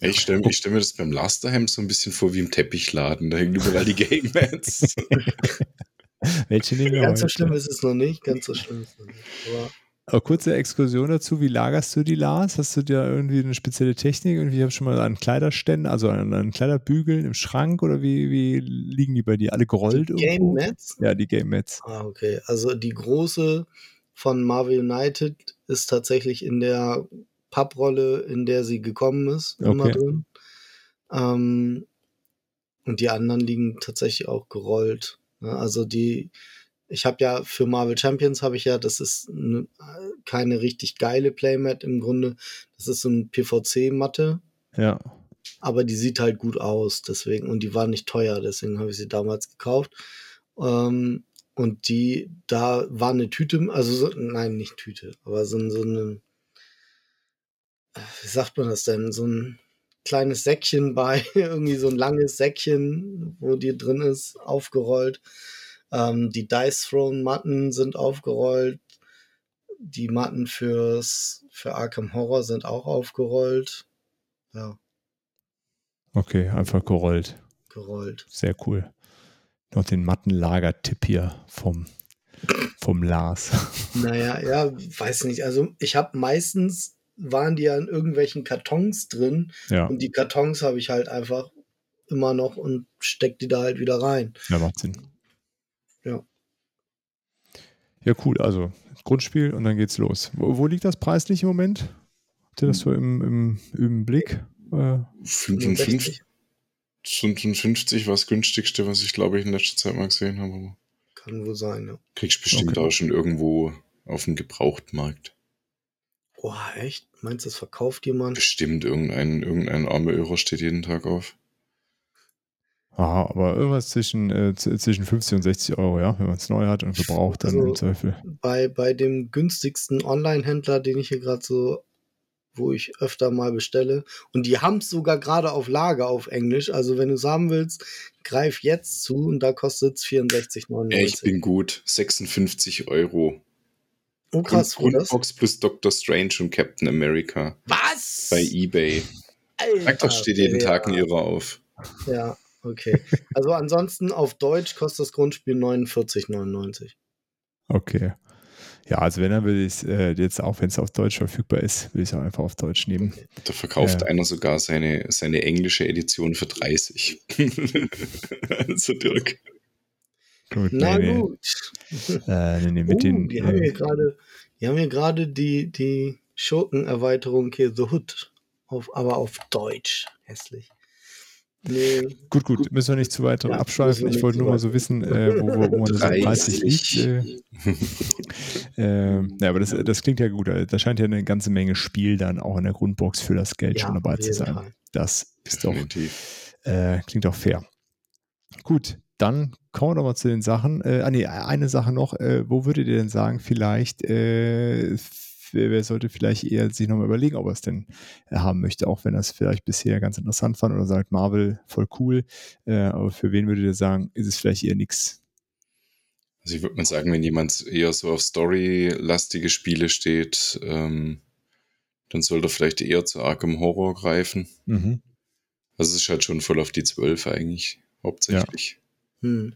ich stelle stell mir das beim Lasterhemd so ein bisschen vor wie im Teppichladen. Da hängen überall die Game Mats. <laughs> Welche nehmen wir Ganz heute? so schlimm ist es noch nicht. Ganz so schlimm ist es noch nicht. Aber aber kurze Exkursion dazu, wie lagerst du die Lars? Hast du da irgendwie eine spezielle Technik? Irgendwie habe ich schon mal an Kleiderständen, also an, an Kleiderbügeln im Schrank oder wie, wie liegen die bei dir? Alle gerollt? Die Game Mats? Ja, die Game Mats. Ah, okay. Also die große von Marvel United ist tatsächlich in der Papprolle, in der sie gekommen ist, immer okay. drin. Ähm, und die anderen liegen tatsächlich auch gerollt. Also die, ich habe ja für Marvel Champions habe ich ja, das ist eine, keine richtig geile Playmat im Grunde. Das ist so ein PVC-Matte. Ja. Aber die sieht halt gut aus, deswegen, und die war nicht teuer, deswegen habe ich sie damals gekauft. Ähm, und die, da war eine Tüte, also so, nein, nicht Tüte, aber so, so eine, wie sagt man das denn, so ein kleines Säckchen bei, <laughs> irgendwie so ein langes Säckchen, wo die drin ist, aufgerollt. Ähm, die Dice Throne Matten sind aufgerollt. Die Matten fürs, für Arkham Horror sind auch aufgerollt. Ja. Okay, einfach gerollt. Gerollt. Sehr cool. Noch den Mattenlager-Tipp hier vom, vom Lars. <laughs> Naja, ja, weiß nicht. Also ich habe meistens waren die ja in irgendwelchen Kartons drin. Ja. Und die Kartons habe ich halt einfach immer noch und steck die da halt wieder rein. Ja, macht Sinn. Ja. Ja, cool. Also Grundspiel und dann geht's los. Wo, wo liegt das preislich im Moment? Habt ihr das so im, im, im Blick? Äh, 55, 55 war das günstigste, was ich glaube ich in letzter Zeit mal gesehen habe. Kann wohl sein, ja. Kriegst bestimmt okay. auch schon irgendwo auf dem Gebrauchtmarkt. Boah, echt? Meinst du, das verkauft jemand? Bestimmt, irgendein, irgendein armer Euro steht jeden Tag auf. Aha, aber irgendwas zwischen, äh, zwischen 50 und 60 Euro, ja, wenn man es neu hat und gebraucht, dann also im Zweifel. Bei, bei dem günstigsten Online-Händler, den ich hier gerade so, wo ich öfter mal bestelle, und die haben es sogar gerade auf Lager auf Englisch, also wenn du es haben willst, greif jetzt zu und da kostet es 64,99. Ich bin gut, 56 Euro. Oh krass, Grund, Grundbox plus Doctor Strange und Captain America. Was? Bei Ebay. Alter, doch, steht jeden ja. Tag ein Ihrer auf. Ja, okay. Also ansonsten auf Deutsch kostet das Grundspiel 49,99. Okay. Ja, also wenn er will ich äh, jetzt auch, wenn es auf Deutsch verfügbar ist, will ich es auch einfach auf Deutsch nehmen. Da verkauft äh, einer sogar seine, seine englische Edition für 30. <laughs> also Dirk. Gut, Na nee, gut. Äh, nee, nee, mit oh, den, die, haben hier grade, die haben hier gerade die, die Schurken-Erweiterung hier The Hood, auf, aber auf Deutsch. Hässlich. Nee. Gut, gut, müssen wir nicht zu weit ja, abschweifen. Ich wollte nur mal so wissen, äh, wo, wo, wo man das <laughs> preislich liegt. Äh, <laughs> äh, ja, aber das, das klingt ja gut. Da scheint ja eine ganze Menge Spiel dann auch in der Grundbox für das Geld ja, schon dabei zu sein. Fall. Das ist doch, äh, klingt doch fair. Gut, dann kommen wir nochmal zu den Sachen. Äh, ah, nee, eine Sache noch. Äh, wo würdet ihr denn sagen, vielleicht, äh, wer, wer, sollte vielleicht eher sich nochmal überlegen, ob er es denn äh, haben möchte, auch wenn er es vielleicht bisher ganz interessant fand oder sagt, Marvel voll cool. Äh, aber für wen würdet ihr sagen, ist es vielleicht eher nichts? Also ich würde mal sagen, wenn jemand eher so auf Story-lastige Spiele steht, ähm, dann sollte er vielleicht eher zu Arkham Horror greifen. Mhm. Also es ist halt schon voll auf die 12 eigentlich, hauptsächlich. Ja. Hm.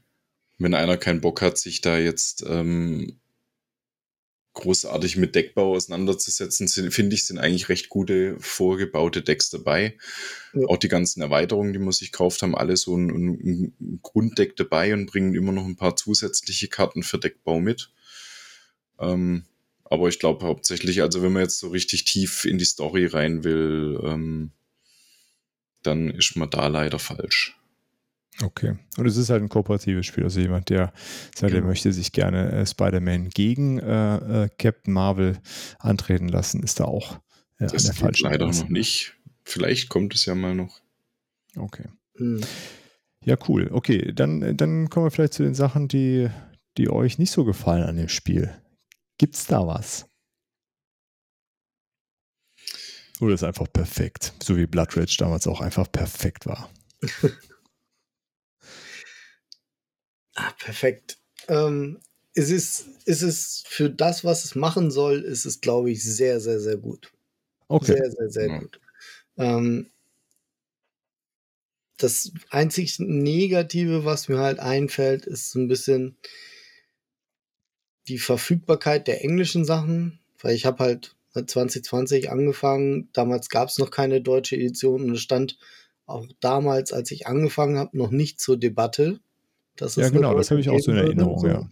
Wenn einer keinen Bock hat, sich da jetzt ähm, großartig mit Deckbau auseinanderzusetzen, finde ich, sind eigentlich recht gute vorgebaute Decks dabei. Ja. Auch die ganzen Erweiterungen, die man sich kauft, haben alle so ein, ein, Grunddeck dabei und bringen immer noch ein paar zusätzliche Karten für Deckbau mit. Ähm, aber ich glaube hauptsächlich, also wenn man jetzt so richtig tief in die Story rein will, ähm, dann ist man da leider falsch. Okay. Und es ist halt ein kooperatives Spiel. Also jemand, der sagt, genau. er möchte sich gerne äh, Spider-Man gegen äh, äh, Captain Marvel antreten lassen, ist da auch äh, das an der falschen leider Klasse. noch nicht. Vielleicht kommt es ja mal noch. Okay. Hm. Ja, cool. Okay, dann, dann kommen wir vielleicht zu den Sachen, die, die euch nicht so gefallen an dem Spiel. Gibt's da was? Oder ist einfach perfekt, so wie Blood Rage damals auch einfach perfekt war. <laughs> ah, perfekt. Ähm, es ist, es ist für das, was es machen soll, ist es, glaube ich, sehr, sehr, sehr gut. Okay. Sehr, sehr, sehr ja. gut. Ähm, das einzig Negative, was mir halt einfällt, ist so ein bisschen die Verfügbarkeit der englischen Sachen, weil ich habe halt 2020 angefangen, damals gab es noch keine deutsche Edition und es stand auch damals, als ich angefangen habe, noch nicht zur Debatte. Ja, genau, das habe ich auch so in Erinnerung, so. ja.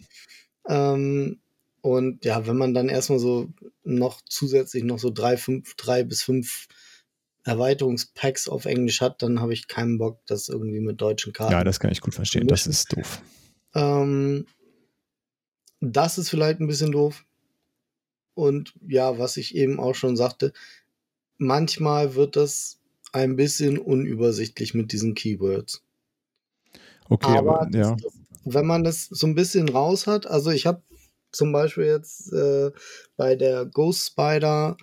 Ähm, und ja, wenn man dann erstmal so noch zusätzlich noch so drei, fünf, drei bis fünf Erweiterungspacks auf Englisch hat, dann habe ich keinen Bock, das irgendwie mit deutschen Karten. Ja, das kann ich gut verstehen. Das ist doof. Ähm, das ist vielleicht ein bisschen doof. Und ja, was ich eben auch schon sagte, manchmal wird das ein bisschen unübersichtlich mit diesen Keywords. Okay, aber, aber ja. Das, wenn man das so ein bisschen raus hat, also ich habe zum Beispiel jetzt äh, bei der Ghost Spider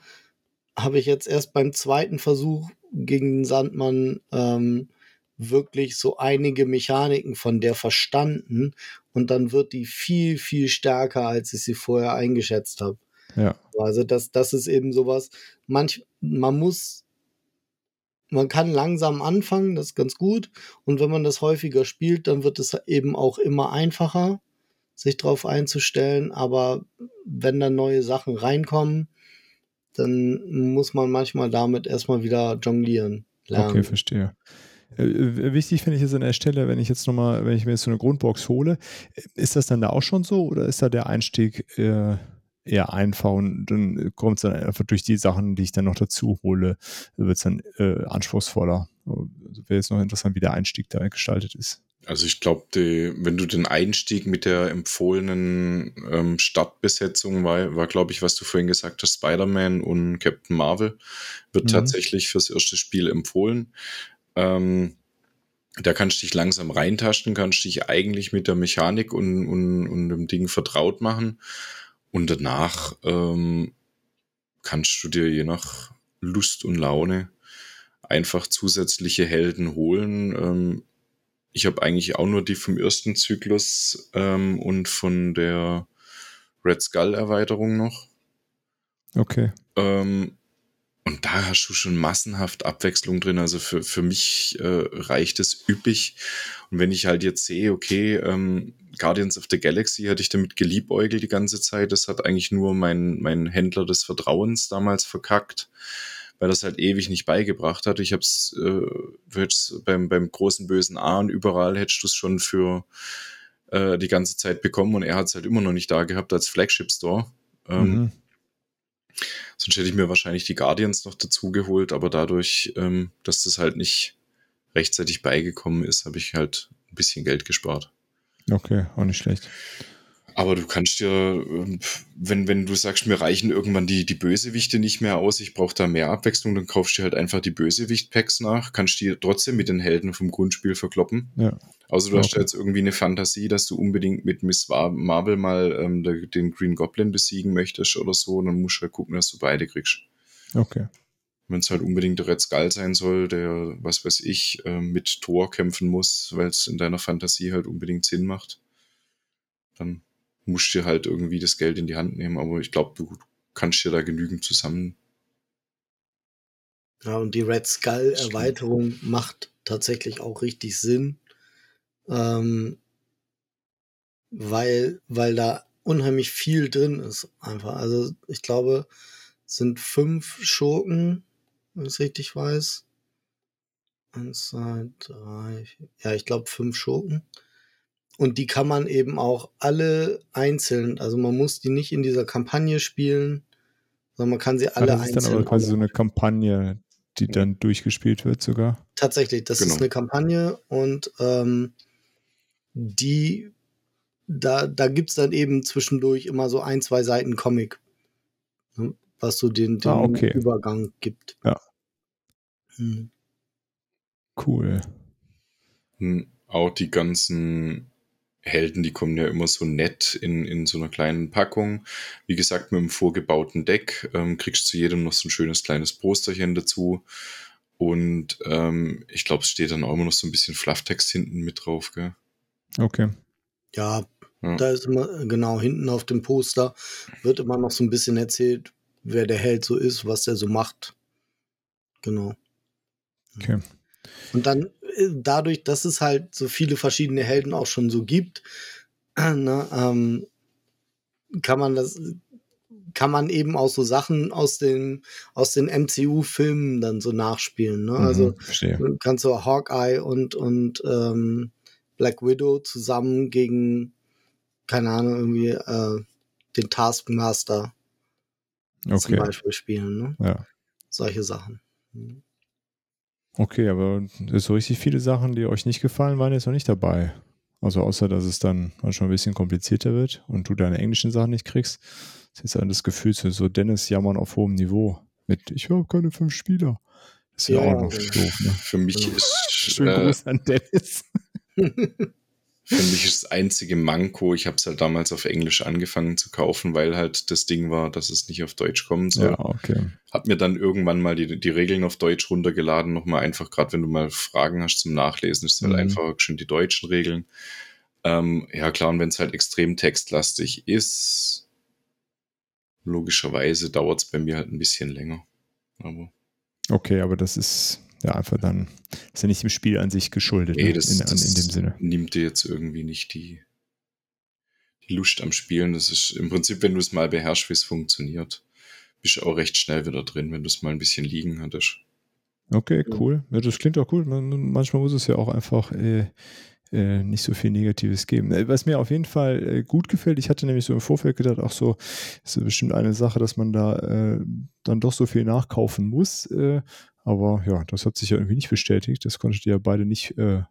habe ich jetzt erst beim zweiten Versuch gegen den Sandmann ähm, wirklich so einige Mechaniken von der verstanden und dann wird die viel, viel stärker, als ich sie vorher eingeschätzt habe. Ja. Also das, das ist eben sowas, manch, man muss, man kann langsam anfangen, das ist ganz gut. Und wenn man das häufiger spielt, dann wird es eben auch immer einfacher, sich darauf einzustellen. Aber wenn dann neue Sachen reinkommen, dann muss man manchmal damit erstmal wieder jonglieren. Lernen. Okay, verstehe. Äh, äh, wichtig finde ich es an der Stelle, wenn ich jetzt nochmal, wenn ich mir jetzt so eine Grundbox hole, ist das dann da auch schon so oder ist da der Einstieg äh, eher einfach und dann kommt es dann einfach durch die Sachen, die ich dann noch dazu hole, wird es dann äh, anspruchsvoller. Also Wäre jetzt noch interessant, wie der Einstieg da gestaltet ist. Also ich glaube, wenn du den Einstieg mit der empfohlenen ähm, Stadtbesetzung war, war glaube ich, was du vorhin gesagt hast, Spider-Man und Captain Marvel, wird mhm. tatsächlich fürs erste Spiel empfohlen. Ähm, da kannst du dich langsam reintasten, kannst dich eigentlich mit der Mechanik und, und, und dem Ding vertraut machen. Und danach ähm, kannst du dir je nach Lust und Laune einfach zusätzliche Helden holen. Ähm, ich habe eigentlich auch nur die vom ersten Zyklus ähm, und von der Red Skull Erweiterung noch. Okay. Ähm, und da hast du schon massenhaft Abwechslung drin. Also für, für mich äh, reicht es üppig. Und wenn ich halt jetzt sehe, okay, ähm, Guardians of the Galaxy hatte ich damit geliebäugelt die ganze Zeit. Das hat eigentlich nur mein, mein Händler des Vertrauens damals verkackt, weil das halt ewig nicht beigebracht hat. Ich habe es äh, beim, beim großen bösen A und überall hättest du es schon für äh, die ganze Zeit bekommen und er hat es halt immer noch nicht da gehabt als Flagship Store. Ähm, mhm. Sonst hätte ich mir wahrscheinlich die Guardians noch dazu geholt, aber dadurch, ähm, dass das halt nicht rechtzeitig beigekommen ist, habe ich halt ein bisschen Geld gespart. Okay, auch nicht schlecht. Aber du kannst dir, ähm, wenn, wenn du sagst, mir reichen irgendwann die, die Bösewichte nicht mehr aus, ich brauche da mehr Abwechslung, dann kaufst du halt einfach die Bösewicht-Packs nach, kannst die trotzdem mit den Helden vom Grundspiel verkloppen. Ja. Also du okay. hast jetzt irgendwie eine Fantasie, dass du unbedingt mit Miss Marvel mal ähm, den Green Goblin besiegen möchtest oder so, dann musst du halt gucken, dass du beide kriegst. Okay. Wenn es halt unbedingt der Red Skull sein soll, der, was weiß ich, äh, mit Thor kämpfen muss, weil es in deiner Fantasie halt unbedingt Sinn macht, dann musst dir halt irgendwie das Geld in die Hand nehmen, aber ich glaube, du kannst dir da genügend zusammen. Ja, und die Red Skull Erweiterung macht tatsächlich auch richtig Sinn, ähm, weil, weil da unheimlich viel drin ist. Einfach. Also ich glaube, es sind fünf Schurken, wenn ich es richtig weiß. Eins, zwei, drei, vier. Ja, ich glaube fünf Schurken. Und die kann man eben auch alle einzeln, also man muss die nicht in dieser Kampagne spielen, sondern man kann sie alle ah, das ist einzeln. dann aber quasi so eine Kampagne, die dann durchgespielt wird sogar. Tatsächlich, das Genau. ist eine Kampagne und ähm, die, da, da gibt's dann eben zwischendurch immer so ein, zwei Seiten Comic, ne, was so den, den Ah, okay. Übergang gibt. Ja. Hm. Cool. Hm, Auch die ganzen Helden, die kommen ja immer so nett in, in so einer kleinen Packung. Wie gesagt, mit einem vorgebauten Deck ähm, kriegst du zu jedem noch so ein schönes kleines Posterchen dazu. Und ähm, ich glaube, es steht dann auch immer noch so ein bisschen Flufftext hinten mit drauf, gell? Okay. Ja, Ja. da ist immer, genau, hinten auf dem Poster wird immer noch so ein bisschen erzählt, wer der Held so ist, was der so macht. Genau. Okay. Und dann äh, dadurch, dass es halt so viele verschiedene Helden auch schon so gibt, <clears throat> ne, ähm, kann man das, kann man eben auch so Sachen aus den, aus den MCU-Filmen dann so nachspielen. Ne? Also Mhm, verstehe. du kannst du Hawkeye und, und ähm, Black Widow zusammen gegen, keine Ahnung, irgendwie äh, den Taskmaster zum Okay. Beispiel spielen. Ne? Ja. Solche Sachen. Mhm. Okay, aber so richtig viele Sachen, die euch nicht gefallen, waren jetzt noch nicht dabei. Also außer, dass es dann manchmal ein bisschen komplizierter wird und du deine englischen Sachen nicht kriegst. Das ist jetzt dann das Gefühl zu so Dennis jammern auf hohem Niveau mit ich habe keine fünf Spieler. Das ist ja, Ja, auch noch ja. doof, ne? Für mich Genau. ist Schönen äh, Gruß an Dennis. <laughs> Für mich ist das einzige Manko, ich habe es halt damals auf Englisch angefangen zu kaufen, weil halt das Ding war, dass es nicht auf Deutsch kommen soll. Ja, okay. Hab mir dann irgendwann mal die, die Regeln auf Deutsch runtergeladen, nochmal einfach, gerade wenn du mal Fragen hast zum Nachlesen, ist halt Mhm. einfach schon die deutschen Regeln. Ähm, ja klar, und wenn es halt extrem textlastig ist, logischerweise dauert es bei mir halt ein bisschen länger. Aber Okay, aber das ist ja einfach dann, ist ja nicht dem Spiel an sich geschuldet, nee, ne? das, in, das in dem Sinne. nimmt dir jetzt irgendwie nicht die, die Lust am Spielen. Das ist im Prinzip, wenn du es mal beherrschst, wie es funktioniert, bist du auch recht schnell wieder drin, wenn du es mal ein bisschen liegen hattest. Okay, cool. Ja, das klingt auch cool. Man, manchmal muss es ja auch einfach äh, äh, nicht so viel Negatives geben. Äh, Was mir auf jeden Fall äh, gut gefällt, ich hatte nämlich so im Vorfeld gedacht, ach so, ist ja bestimmt eine Sache, dass man da äh, dann doch so viel nachkaufen muss. Äh, aber ja, das hat sich ja irgendwie nicht bestätigt. Das konntet ihr ja beide nicht, äh,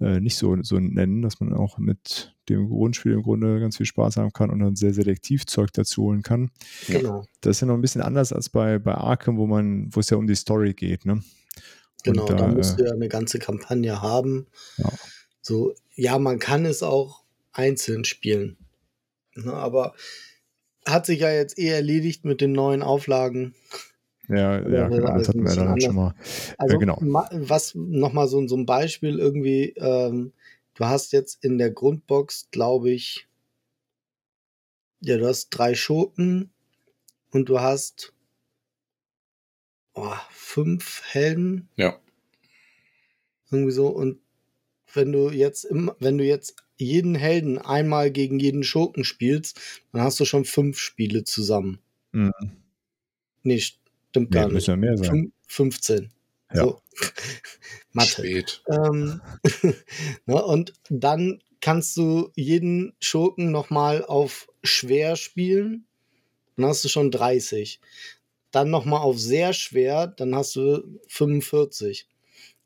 äh, nicht so, so nennen, dass man auch mit dem Grundspiel im Grunde ganz viel Spaß haben kann und dann sehr selektiv Zeug dazu holen kann. Genau. Das ist ja noch ein bisschen anders als bei, bei Arkham, wo man, wo es ja um die Story geht, ne? Genau, da, da, musst du ja eine ganze Kampagne haben. Ja. So, ja, man kann es auch einzeln spielen. Ne, aber hat sich ja jetzt eh erledigt mit den neuen Auflagen. Ja, Oder ja, das genau, das hatten wir dann schon mal. Also, genau. ma- was nochmal so, so ein Beispiel irgendwie, ähm, du hast jetzt in der Grundbox, glaube ich, ja, du hast drei Schurken und du hast oh, fünf Helden, Ja, irgendwie so. Und wenn du jetzt im, wenn du jetzt jeden Helden einmal gegen jeden Schurken spielst, dann hast du schon fünf Spiele zusammen. Mhm. Nee, stimmt Nee, gar nicht. müssen ja mehr sein. Fün- 15. Ja. So. <laughs> Mathe. spät. Ähm, <laughs> ne, und dann kannst du jeden Schurken nochmal auf schwer spielen. Dann hast du schon 30. Dann nochmal auf sehr schwer, dann hast du 45.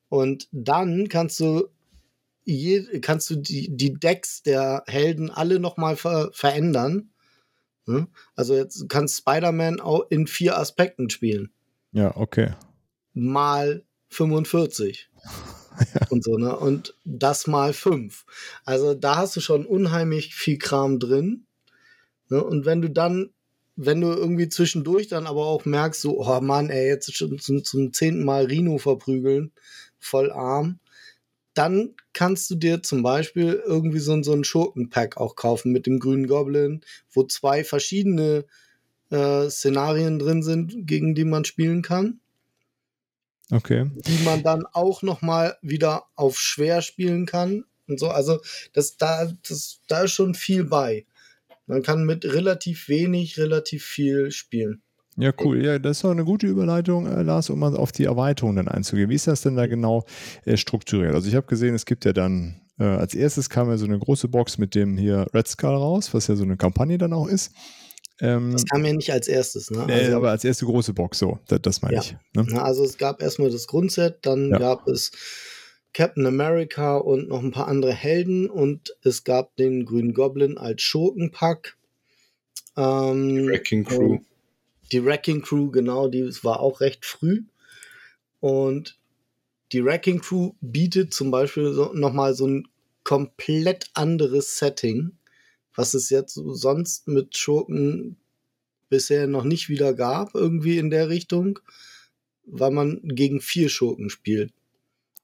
Und dann kannst du je, kannst du die, die Decks der Helden alle nochmal ver verändern. Ne? Also jetzt kannst Spider-Man auch in vier Aspekten spielen Ja, okay. mal 45. <laughs> Und so, ne? Und das mal 5. Also da hast du schon unheimlich viel Kram drin. Ne? Und wenn du dann, wenn du irgendwie zwischendurch dann aber auch merkst, so, oh Mann, ey, jetzt schon zum, zum zehnten Mal Rino verprügeln, voll arm, dann kannst du dir zum Beispiel irgendwie so, ein- so ein Schurkenpack auch kaufen mit dem grünen Goblin, wo zwei verschiedene äh, Szenarien drin sind, gegen die man spielen kann Okay. die man dann auch noch mal wieder auf schwer spielen kann und so. Also das da das da ist schon viel bei. Man kann mit relativ wenig relativ viel spielen. Ja, cool. Ja, das ist doch eine gute Überleitung, äh, Lars, um mal auf die Erweiterungen dann einzugehen. Wie ist das denn da genau äh, strukturiert? Also ich habe gesehen, es gibt ja dann, äh, als erstes kam ja so eine große Box mit dem hier Red Skull raus, was ja so eine Kampagne dann auch ist. Ähm, das kam ja nicht als erstes, ne? Also, aber als erste große Box, so, das, das meine ja. ich. Ne? Na, also es gab erstmal das Grundset, dann ja. gab es Captain America und noch ein paar andere Helden und es gab den Grünen Goblin als Schurkenpack. Ähm, Wrecking Crew. Die Wrecking Crew, genau, die war auch recht früh. Und die Wrecking Crew bietet zum Beispiel so, nochmal so ein komplett anderes Setting, was es jetzt sonst mit Schurken bisher noch nicht wieder gab, irgendwie in der Richtung, weil man gegen vier Schurken spielt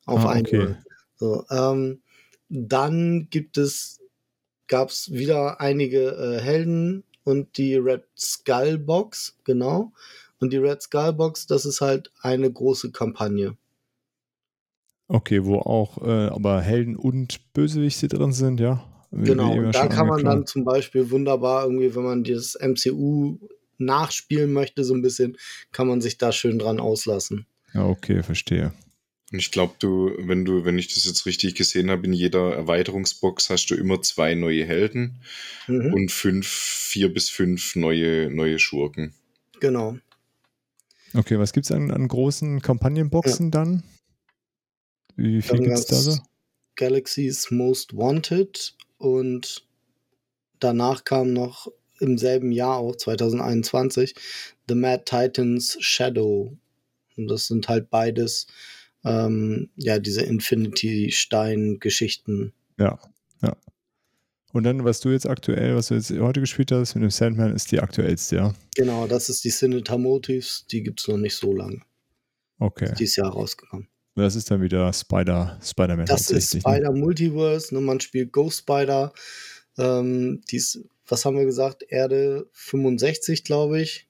auf ah, einmal. Okay. So, ähm, dann gibt es, gab es wieder einige äh, Helden und die Red Skull Box, genau. Und die Red Skull Box, das ist halt eine große Kampagne. Okay, wo auch äh, aber Helden und Bösewichte drin sind, ja. Wie, genau, wie da kann man dann zum Beispiel wunderbar irgendwie, wenn man das MCU nachspielen möchte, so ein bisschen, kann man sich da schön dran auslassen. Ja, okay, verstehe. Und ich glaube, du, wenn du, wenn ich das jetzt richtig gesehen habe, in jeder Erweiterungsbox hast du immer zwei neue Helden mhm. und fünf, vier bis fünf neue, neue Schurken. Genau. Okay, was gibt es an, an großen Kampagnenboxen ja. dann? Wie viel gibt es da so? Galaxy's Most Wanted und danach kam noch im selben Jahr auch, 2021, The Mad Titans Shadow. Und das sind halt beides ähm, ja, diese Infinity-Stein-Geschichten. Ja, ja. Und dann, was du jetzt aktuell, was du jetzt heute gespielt hast mit dem Sandman, ist die aktuellste, ja? Genau, das ist die Cinetar Motives, die gibt es noch nicht so lange. Okay. Ist dieses Jahr rausgekommen. Das ist dann wieder Spider, Spider-Man. Das ist ne? Spider ne? Multiverse, ne? man spielt Ghost Spider. Ähm, dies, was haben wir gesagt? Erde 65, glaube ich.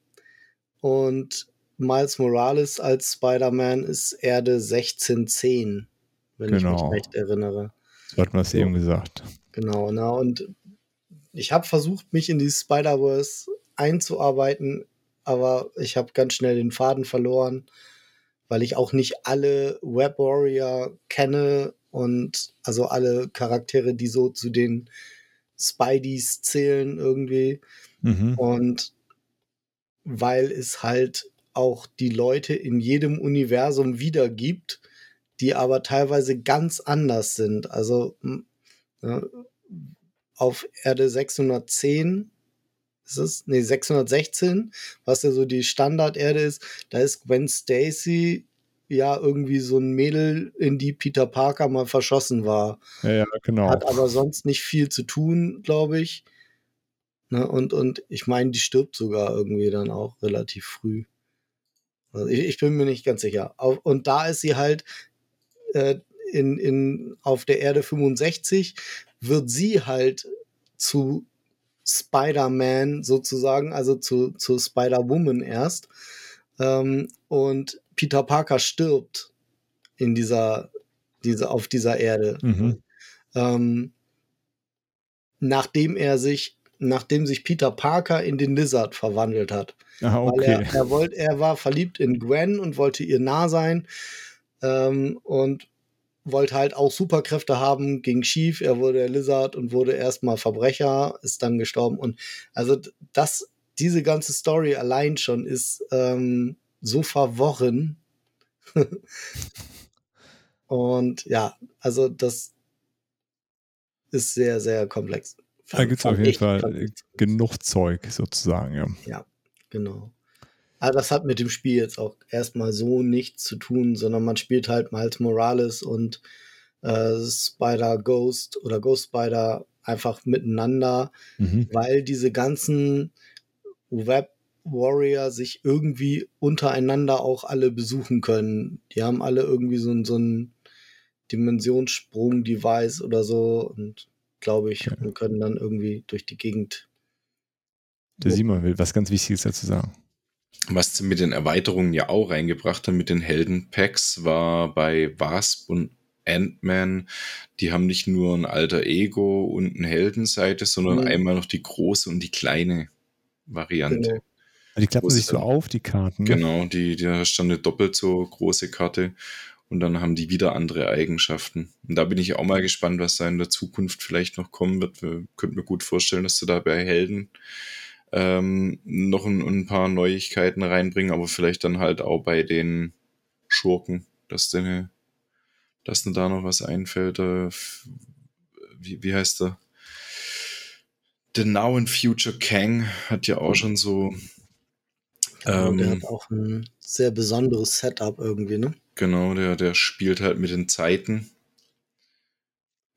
Und Miles Morales als Spider-Man ist Erde 1610, wenn genau. ich mich genau. recht erinnere. So hat man es eben gesagt. Genau, na, und ich habe versucht, mich in die Spider-Verse einzuarbeiten, aber ich habe ganz schnell den Faden verloren, weil ich auch nicht alle Web Warrior kenne und also alle Charaktere, die so zu den Spideys zählen irgendwie. Mhm. Und weil es halt auch die Leute in jedem Universum wiedergibt, die aber teilweise ganz anders sind. Also ja, auf Erde 610 ist es, nee, 616, was ja so die Standarderde ist, da ist Gwen Stacy ja irgendwie so ein Mädel, in die Peter Parker mal verschossen war. Ja, ja genau. Hat aber sonst nicht viel zu tun, glaube ich. Ne, und, und ich meine, die stirbt sogar irgendwie dann auch relativ früh. Also ich, ich, bin mir nicht ganz sicher. Und da ist sie halt äh, in, in, auf der Erde 65, wird sie halt zu Spider-Man sozusagen, also zu, zu Spider-Woman erst. Ähm, und Peter Parker stirbt in dieser, diese, auf dieser Erde. Mhm. Ähm, nachdem er sich nachdem sich Peter Parker in den Lizard verwandelt hat. Ah, okay. er, er, wollt, er war verliebt in Gwen und wollte ihr nah sein ähm, und wollte halt auch Superkräfte haben, ging schief, er wurde der Lizard und wurde erstmal Verbrecher, ist dann gestorben und also das, diese ganze Story allein schon ist ähm, so verworren. <laughs> und ja, also das ist sehr, sehr komplex. Da gibt es auf jeden Fall genug Zeug sozusagen, ja. Ja, genau. Aber das hat mit dem Spiel jetzt auch erstmal so nichts zu tun, sondern man spielt halt Miles Morales und äh, Spider Ghost oder Ghost Spider einfach miteinander, mhm. weil diese ganzen Web Warrior sich irgendwie untereinander auch alle besuchen können. Die haben alle irgendwie so, so ein Dimensionssprung-Device oder so und glaube ich, okay. und können dann irgendwie durch die Gegend. Der Simon will was ganz Wichtiges dazu sagen. Was sie mit den Erweiterungen ja auch reingebracht haben, mit den Helden-Packs, war bei Wasp und Ant-Man, die haben nicht nur ein alter Ego und eine Heldenseite, sondern mhm. einmal noch die große und die kleine Variante. Genau. Die klappen sich so auf, die Karten. Ne? Genau, die, da stand eine doppelt so große Karte und dann haben die wieder andere Eigenschaften. Und da bin ich auch mal gespannt, was da in der Zukunft vielleicht noch kommen wird. Wir könnten mir gut vorstellen, dass du da bei Helden ähm, noch ein, ein, paar Neuigkeiten reinbringen, aber vielleicht dann halt auch bei den Schurken, dass dir dass dir da noch was einfällt. Äh, wie, wie heißt der? The Now and Future Kang hat ja auch schon so Genau, ähm, der hat auch ein sehr besonderes Setup irgendwie, ne? Genau, der, der spielt halt mit den Zeiten.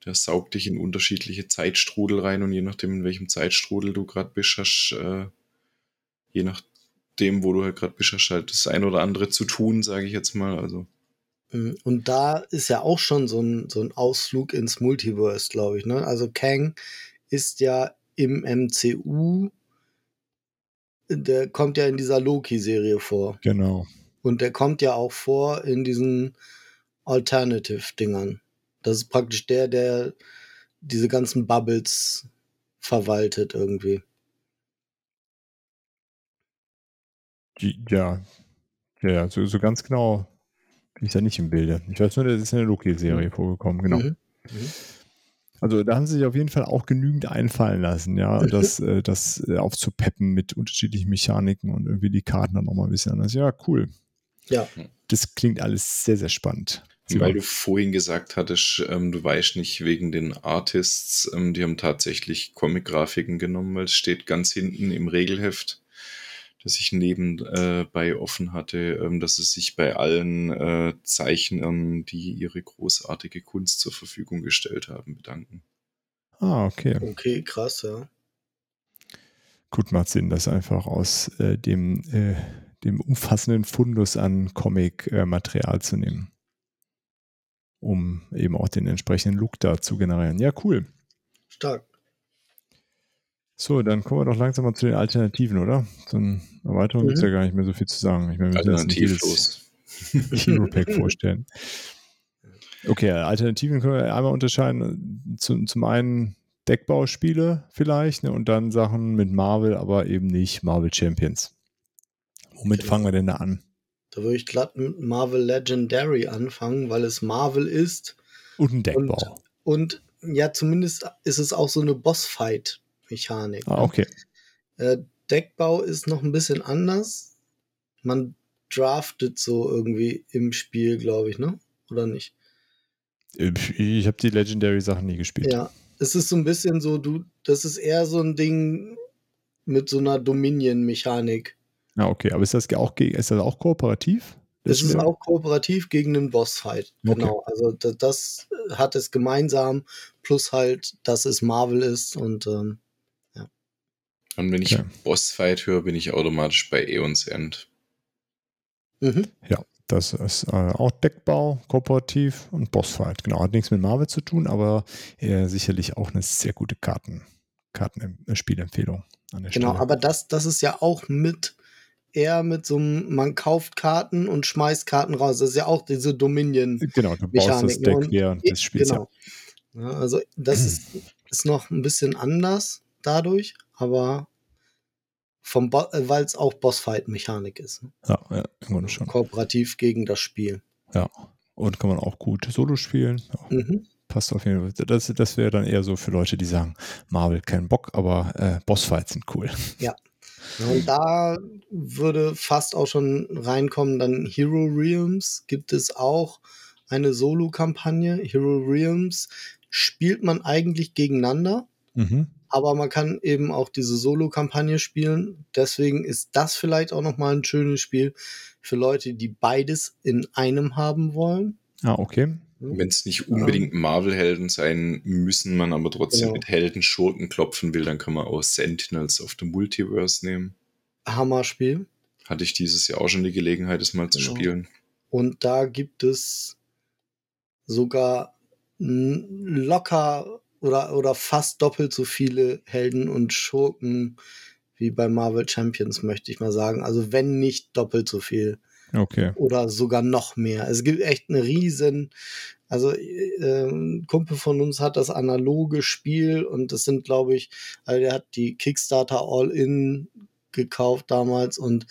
Der saugt dich in unterschiedliche Zeitstrudel rein und je nachdem, in welchem Zeitstrudel du gerade bist, hast, äh, je nachdem, wo du halt gerade bist, hast halt das ein oder andere zu tun, sage ich jetzt mal. Also. Mhm, und da ist ja auch schon so ein, so ein Ausflug ins Multiverse, glaube ich. Ne? Also Kang ist ja im MCU der kommt ja in dieser Loki-Serie vor. Genau. Und der kommt ja auch vor in diesen Alternative-Dingern. Das ist praktisch der, der diese ganzen Bubbles verwaltet irgendwie. Ja, ja, so, so ganz genau bin ich da nicht im Bilde. Ich weiß nur, der ist in der Loki-Serie mhm. vorgekommen, genau. Mhm. Mhm. Also da haben sie sich auf jeden Fall auch genügend einfallen lassen, ja, mhm. das, äh, das äh, aufzupeppen mit unterschiedlichen Mechaniken und irgendwie die Karten dann nochmal ein bisschen anders. Ja, cool. Ja. Das klingt alles sehr, sehr spannend. Weil du vorhin gesagt hattest, ähm, du weißt nicht wegen den Artists, ähm, die haben tatsächlich Comic-Grafiken genommen, weil es steht ganz hinten im Regelheft das ich nebenbei äh, offen hatte, ähm, dass es sich bei allen äh, Zeichnern, die ihre großartige Kunst zur Verfügung gestellt haben, bedanken. Ah, okay. Okay, krass, ja. Gut, macht Sinn, das einfach aus äh, dem, äh, dem umfassenden Fundus an Comic-Material zu nehmen. Um eben auch den entsprechenden Look da zu generieren. Ja, cool. Stark. So, dann kommen wir doch langsam mal zu den Alternativen, oder? So eine Erweiterung mhm. gibt es ja gar nicht mehr so viel zu sagen. Ich meine, wir jedes Hero <laughs> Pack vorstellen. Okay, Alternativen können wir einmal unterscheiden. Zum, zum einen Deckbauspiele vielleicht ne, und dann Sachen mit Marvel, aber eben nicht Marvel Champions. Womit fangen wir denn da an? Da würde ich glatt mit Marvel Legendary anfangen, weil es Marvel ist. Und ein Deckbau. Und, und ja, zumindest ist es auch so eine Bossfight Mechanik. Ah, okay. Äh, Deckbau ist noch ein bisschen anders. Man draftet so irgendwie im Spiel, glaube ich, ne? Oder nicht? Ich habe die Legendary Sachen nie gespielt. Ja, es ist so ein bisschen so, du, das ist eher so ein Ding mit so einer Dominion-Mechanik. Ah, okay, aber ist das auch, ist das auch kooperativ? Das ist auch kooperativ gegen den Bossfight. Okay. Genau. Also das, das, hat es gemeinsam, plus halt, dass es Marvel ist und ähm, und wenn ich ja. Bossfight höre, bin ich automatisch bei Eons End. Mhm. Ja, das ist äh, auch Deckbau, kooperativ und Bossfight. Genau, hat nichts mit Marvel zu tun, aber äh, sicherlich auch eine sehr gute Karten, Kartenspielempfehlung äh, an der genau, Stelle. aber das, das ist ja auch mit eher mit so einem, man kauft Karten und schmeißt Karten raus. Das ist ja auch diese Dominion. Genau, du baust das Deck während des Spiels. Genau. Ja, also das ist, <clears throat> ist noch ein bisschen anders dadurch, aber vom äh, weil es auch Bossfight-Mechanik ist. Ne? Ja, ja, im Grunde schon. Kooperativ gegen das Spiel. Ja, und kann man auch gut Solo spielen. Ja. Mhm. Passt auf jeden Fall. Das, das wäre dann eher so für Leute, die sagen, Marvel kein Bock, aber äh, Bossfights sind cool. Ja. Und da würde fast auch schon reinkommen, dann Hero Realms gibt es auch eine Solo-Kampagne. Hero Realms spielt man eigentlich gegeneinander. Mhm aber man kann eben auch diese Solo-Kampagne spielen. Deswegen ist das vielleicht auch nochmal ein schönes Spiel für Leute, die beides in einem haben wollen. Ah, okay. Hm? Wenn es nicht unbedingt Marvel-Helden sein müssen, man aber trotzdem genau. mit Helden-Schurken klopfen will, dann kann man auch Sentinels of the Multiverse nehmen. Hammer-Spiel. Hatte ich dieses Jahr auch schon die Gelegenheit, es mal zu genau. spielen. Und da gibt es sogar locker oder, oder fast doppelt so viele Helden und Schurken wie bei Marvel Champions, möchte ich mal sagen. Also wenn nicht doppelt so viel. Okay. Oder sogar noch mehr. Es gibt echt eine riesen Also äh, ein Kumpel von uns hat das analoge Spiel und das sind, glaube ich, also der hat die Kickstarter All-In gekauft damals und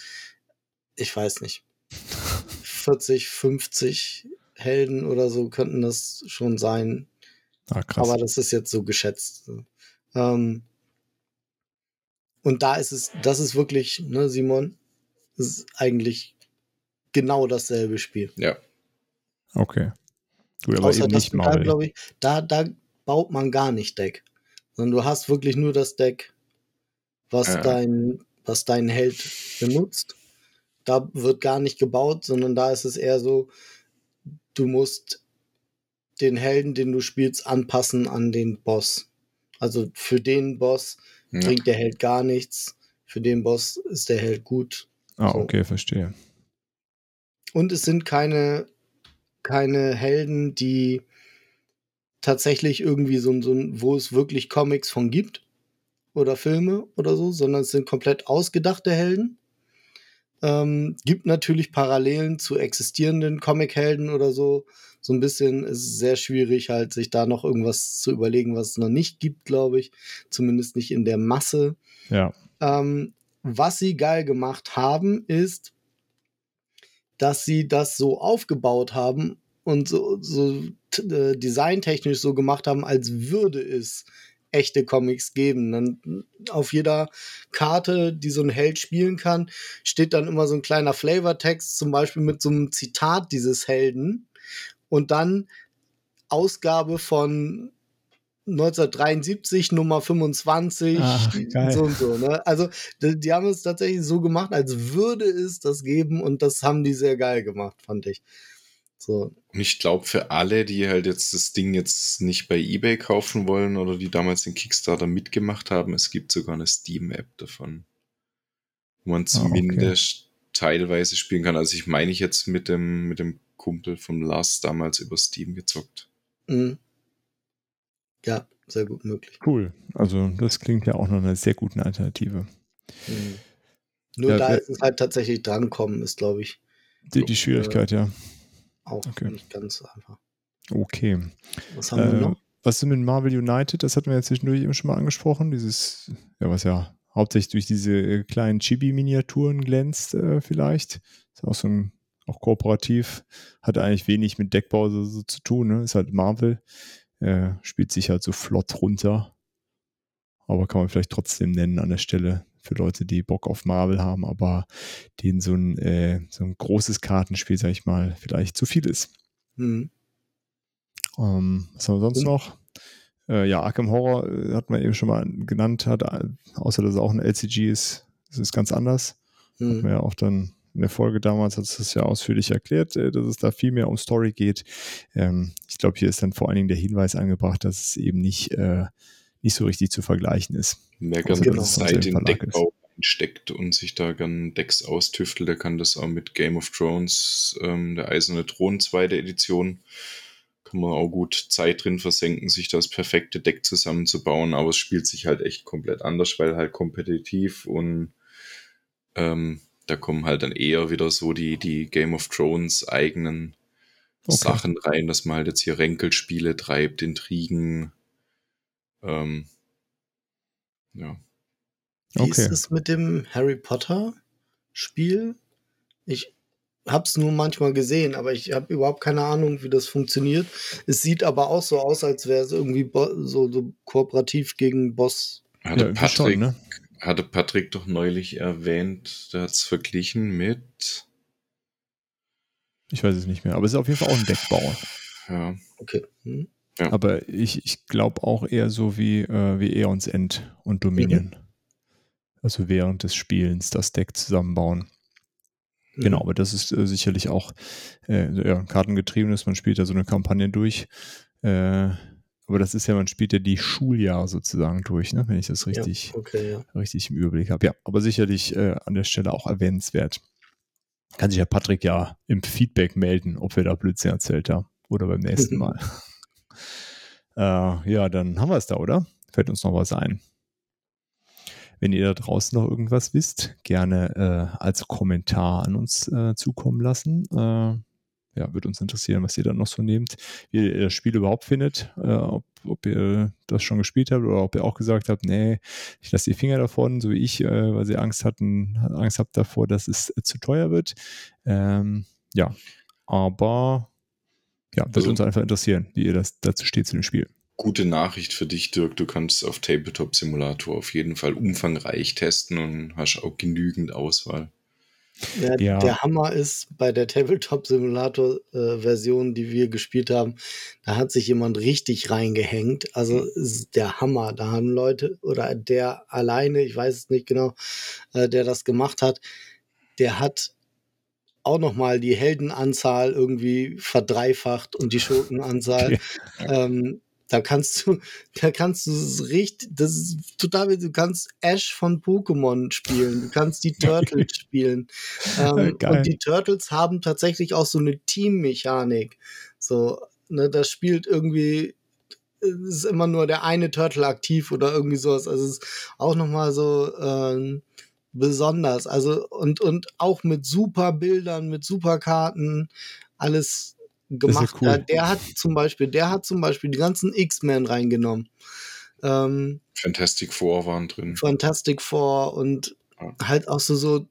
ich weiß nicht, <laughs> 40, 50 Helden oder so könnten das schon sein. Ah. Aber das ist jetzt so geschätzt. Ähm, und da ist es, das ist wirklich, ne, Simon, ist eigentlich genau dasselbe Spiel. Ja. Okay. Gut, aber Außer eben das nicht da, Marvel. glaube ich, da, da baut man gar nicht Deck. Sondern du hast wirklich nur das Deck, was Ja. dein, was dein Held benutzt. Da wird gar nicht gebaut, sondern da ist es eher so, du musst den Helden, den du spielst, anpassen an den Boss. Also für den Boss Ja. bringt der Held gar nichts. Für den Boss ist der Held gut. Ah, so. okay, verstehe. Und es sind keine, keine Helden, die tatsächlich irgendwie so, ein- so ein, wo es wirklich Comics von gibt oder Filme oder so, sondern es sind komplett ausgedachte Helden. Ähm, gibt natürlich Parallelen zu existierenden Comic-Helden oder so. So ein bisschen ist es sehr schwierig, halt sich da noch irgendwas zu überlegen, was es noch nicht gibt, glaube ich. Zumindest nicht in der Masse. Ja. Ähm, was sie geil gemacht haben, ist, dass sie das so aufgebaut haben und so, so äh, designtechnisch so gemacht haben, als würde es echte Comics geben. Dann auf jeder Karte, die so ein Held spielen kann, steht dann immer so ein kleiner Flavortext, zum Beispiel mit so einem Zitat dieses Helden. Und dann Ausgabe von 1973, Nummer 25, Ach, so und so. Ne? Also die, die haben es tatsächlich so gemacht, als würde es das geben und das haben die sehr geil gemacht, fand ich. So, Und ich glaube, für alle, die halt jetzt das Ding jetzt nicht bei eBay kaufen wollen oder die damals den Kickstarter mitgemacht haben, es gibt sogar eine Steam-App davon, wo man Ah, okay. zumindest teilweise spielen kann. Also ich meine ich jetzt mit dem, mit dem Kumpel vom Lars damals über Steam gezockt. mh. Ja, sehr gut möglich. Cool. Also, das klingt ja auch noch eine sehr gute Alternative. Mhm. Nur Ja, da ist es halt tatsächlich drankommen, ist, glaube ich, Die, die Schwierigkeit, ja. auch Okay. nicht ganz einfach. Okay. Was haben wir Äh, noch? was ist mit Marvel United? Das hatten wir ja zwischendurch eben schon mal angesprochen. Dieses, ja, was ja hauptsächlich durch diese äh, kleinen Chibi-Miniaturen glänzt, äh, vielleicht. Ist auch so ein, auch kooperativ. Hat eigentlich wenig mit Deckbau so, so zu tun, ne? Ist halt Marvel. Äh, spielt sich halt so flott runter. Aber kann man vielleicht trotzdem nennen an der Stelle für Leute, die Bock auf Marvel haben, aber denen so ein, äh, so ein großes Kartenspiel, sag ich mal, vielleicht zu viel ist. Mhm. Ähm, was haben wir sonst Und- noch? Äh, ja, Arkham Horror äh, hat man eben schon mal genannt, hat, äh, außer dass es auch ein LCG ist, das ist ganz anders. Hat Mhm. man ja auch dann in der Folge damals hat es ja ausführlich erklärt, äh, dass es da viel mehr um Story geht. Ähm, ich glaube, hier ist dann vor allen Dingen der Hinweis angebracht, dass es eben nicht, äh, nicht so richtig zu vergleichen ist. Wer es aus Zeit in Deckbau steckt und sich da gern Decks austüftelt, der kann das auch mit Game of Thrones, ähm, der Eiserne Thron, zweite Edition. Kann man auch gut Zeit drin versenken, sich das perfekte Deck zusammenzubauen, aber es spielt sich halt echt komplett anders, weil halt kompetitiv und ähm, da kommen halt dann eher wieder so die, die Game of Thrones eigenen Okay. Sachen rein, dass man halt jetzt hier Ränkelspiele treibt, Intrigen. Ähm, ja. Wie Okay. ist es mit dem Harry Potter Spiel? Ich hab's nur manchmal gesehen, aber ich habe überhaupt keine Ahnung, wie das funktioniert. Es sieht aber auch so aus, als wäre es irgendwie so, so kooperativ gegen Boss. Hatte Ja, Patrick, schon, ne? Hatte Patrick doch neulich erwähnt, der hat es verglichen mit. Ich weiß es nicht mehr, aber es ist auf jeden Fall auch ein Deckbau. Ja, Okay. Hm? Aber ich, ich glaube auch eher so wie, äh, wie Eons End und Dominion. Also während des Spielens das Deck zusammenbauen. Mhm. Genau, aber das ist äh, sicherlich auch äh, ja, kartengetriebenes. Man spielt da so eine Kampagne durch. Äh, aber das ist ja, man spielt ja die Schuljahre sozusagen durch, ne? wenn ich das richtig, Ja, okay, ja. richtig im Überblick habe. Ja, aber sicherlich äh, an der Stelle auch erwähnenswert. Kann sich ja Patrick ja im Feedback melden, ob wir da Blödsinn erzählt haben. Oder beim nächsten <laughs> Mal. äh, ja, dann haben wir es da, oder? Fällt uns noch was ein. Wenn ihr da draußen noch irgendwas wisst, gerne äh, als Kommentar an uns äh, zukommen lassen. Ja, wird uns interessieren, was ihr dann noch so nehmt, wie ihr das Spiel überhaupt findet, äh, ob, ob ihr das schon gespielt habt oder ob ihr auch gesagt habt, nee, ich lasse die Finger davon, so wie ich, äh, weil sie Angst hatten, Angst habt davor, dass es äh, zu teuer wird. Ähm, ja, aber ja, wird also, uns einfach interessieren, wie ihr das dazu steht zu dem Spiel. Gute Nachricht für dich, Dirk. Du kannst auf Tabletop Simulator auf jeden Fall umfangreich testen und hast auch genügend Auswahl. Der, ja. der Hammer ist bei der Tabletop Simulator äh, Version, die wir gespielt haben, da hat sich jemand richtig reingehängt. Also mhm. der Hammer. Da haben Leute oder der alleine, ich weiß es nicht genau, äh, der das gemacht hat, der hat auch nochmal die Heldenanzahl irgendwie verdreifacht und die <laughs> Schurkenanzahl. Okay. Ähm, da kannst du, <laughs> da kannst du es richtig, das ist total, du kannst Ash von Pokémon spielen, du kannst die <laughs> Turtles spielen. Ähm, <laughs> und die Turtles haben tatsächlich auch so eine Teammechanik. So, ne, das spielt irgendwie, ist immer nur der eine Turtle aktiv oder irgendwie sowas. Also es ist auch nochmal so ähm, besonders. Also, und, und auch mit super Bildern, mit super Karten, alles gemacht. Ja cool. der hat zum Beispiel, der hat zum Beispiel die ganzen X-Men reingenommen. Ähm, Fantastic Four waren drin. Fantastic Four und ja. halt auch so, so,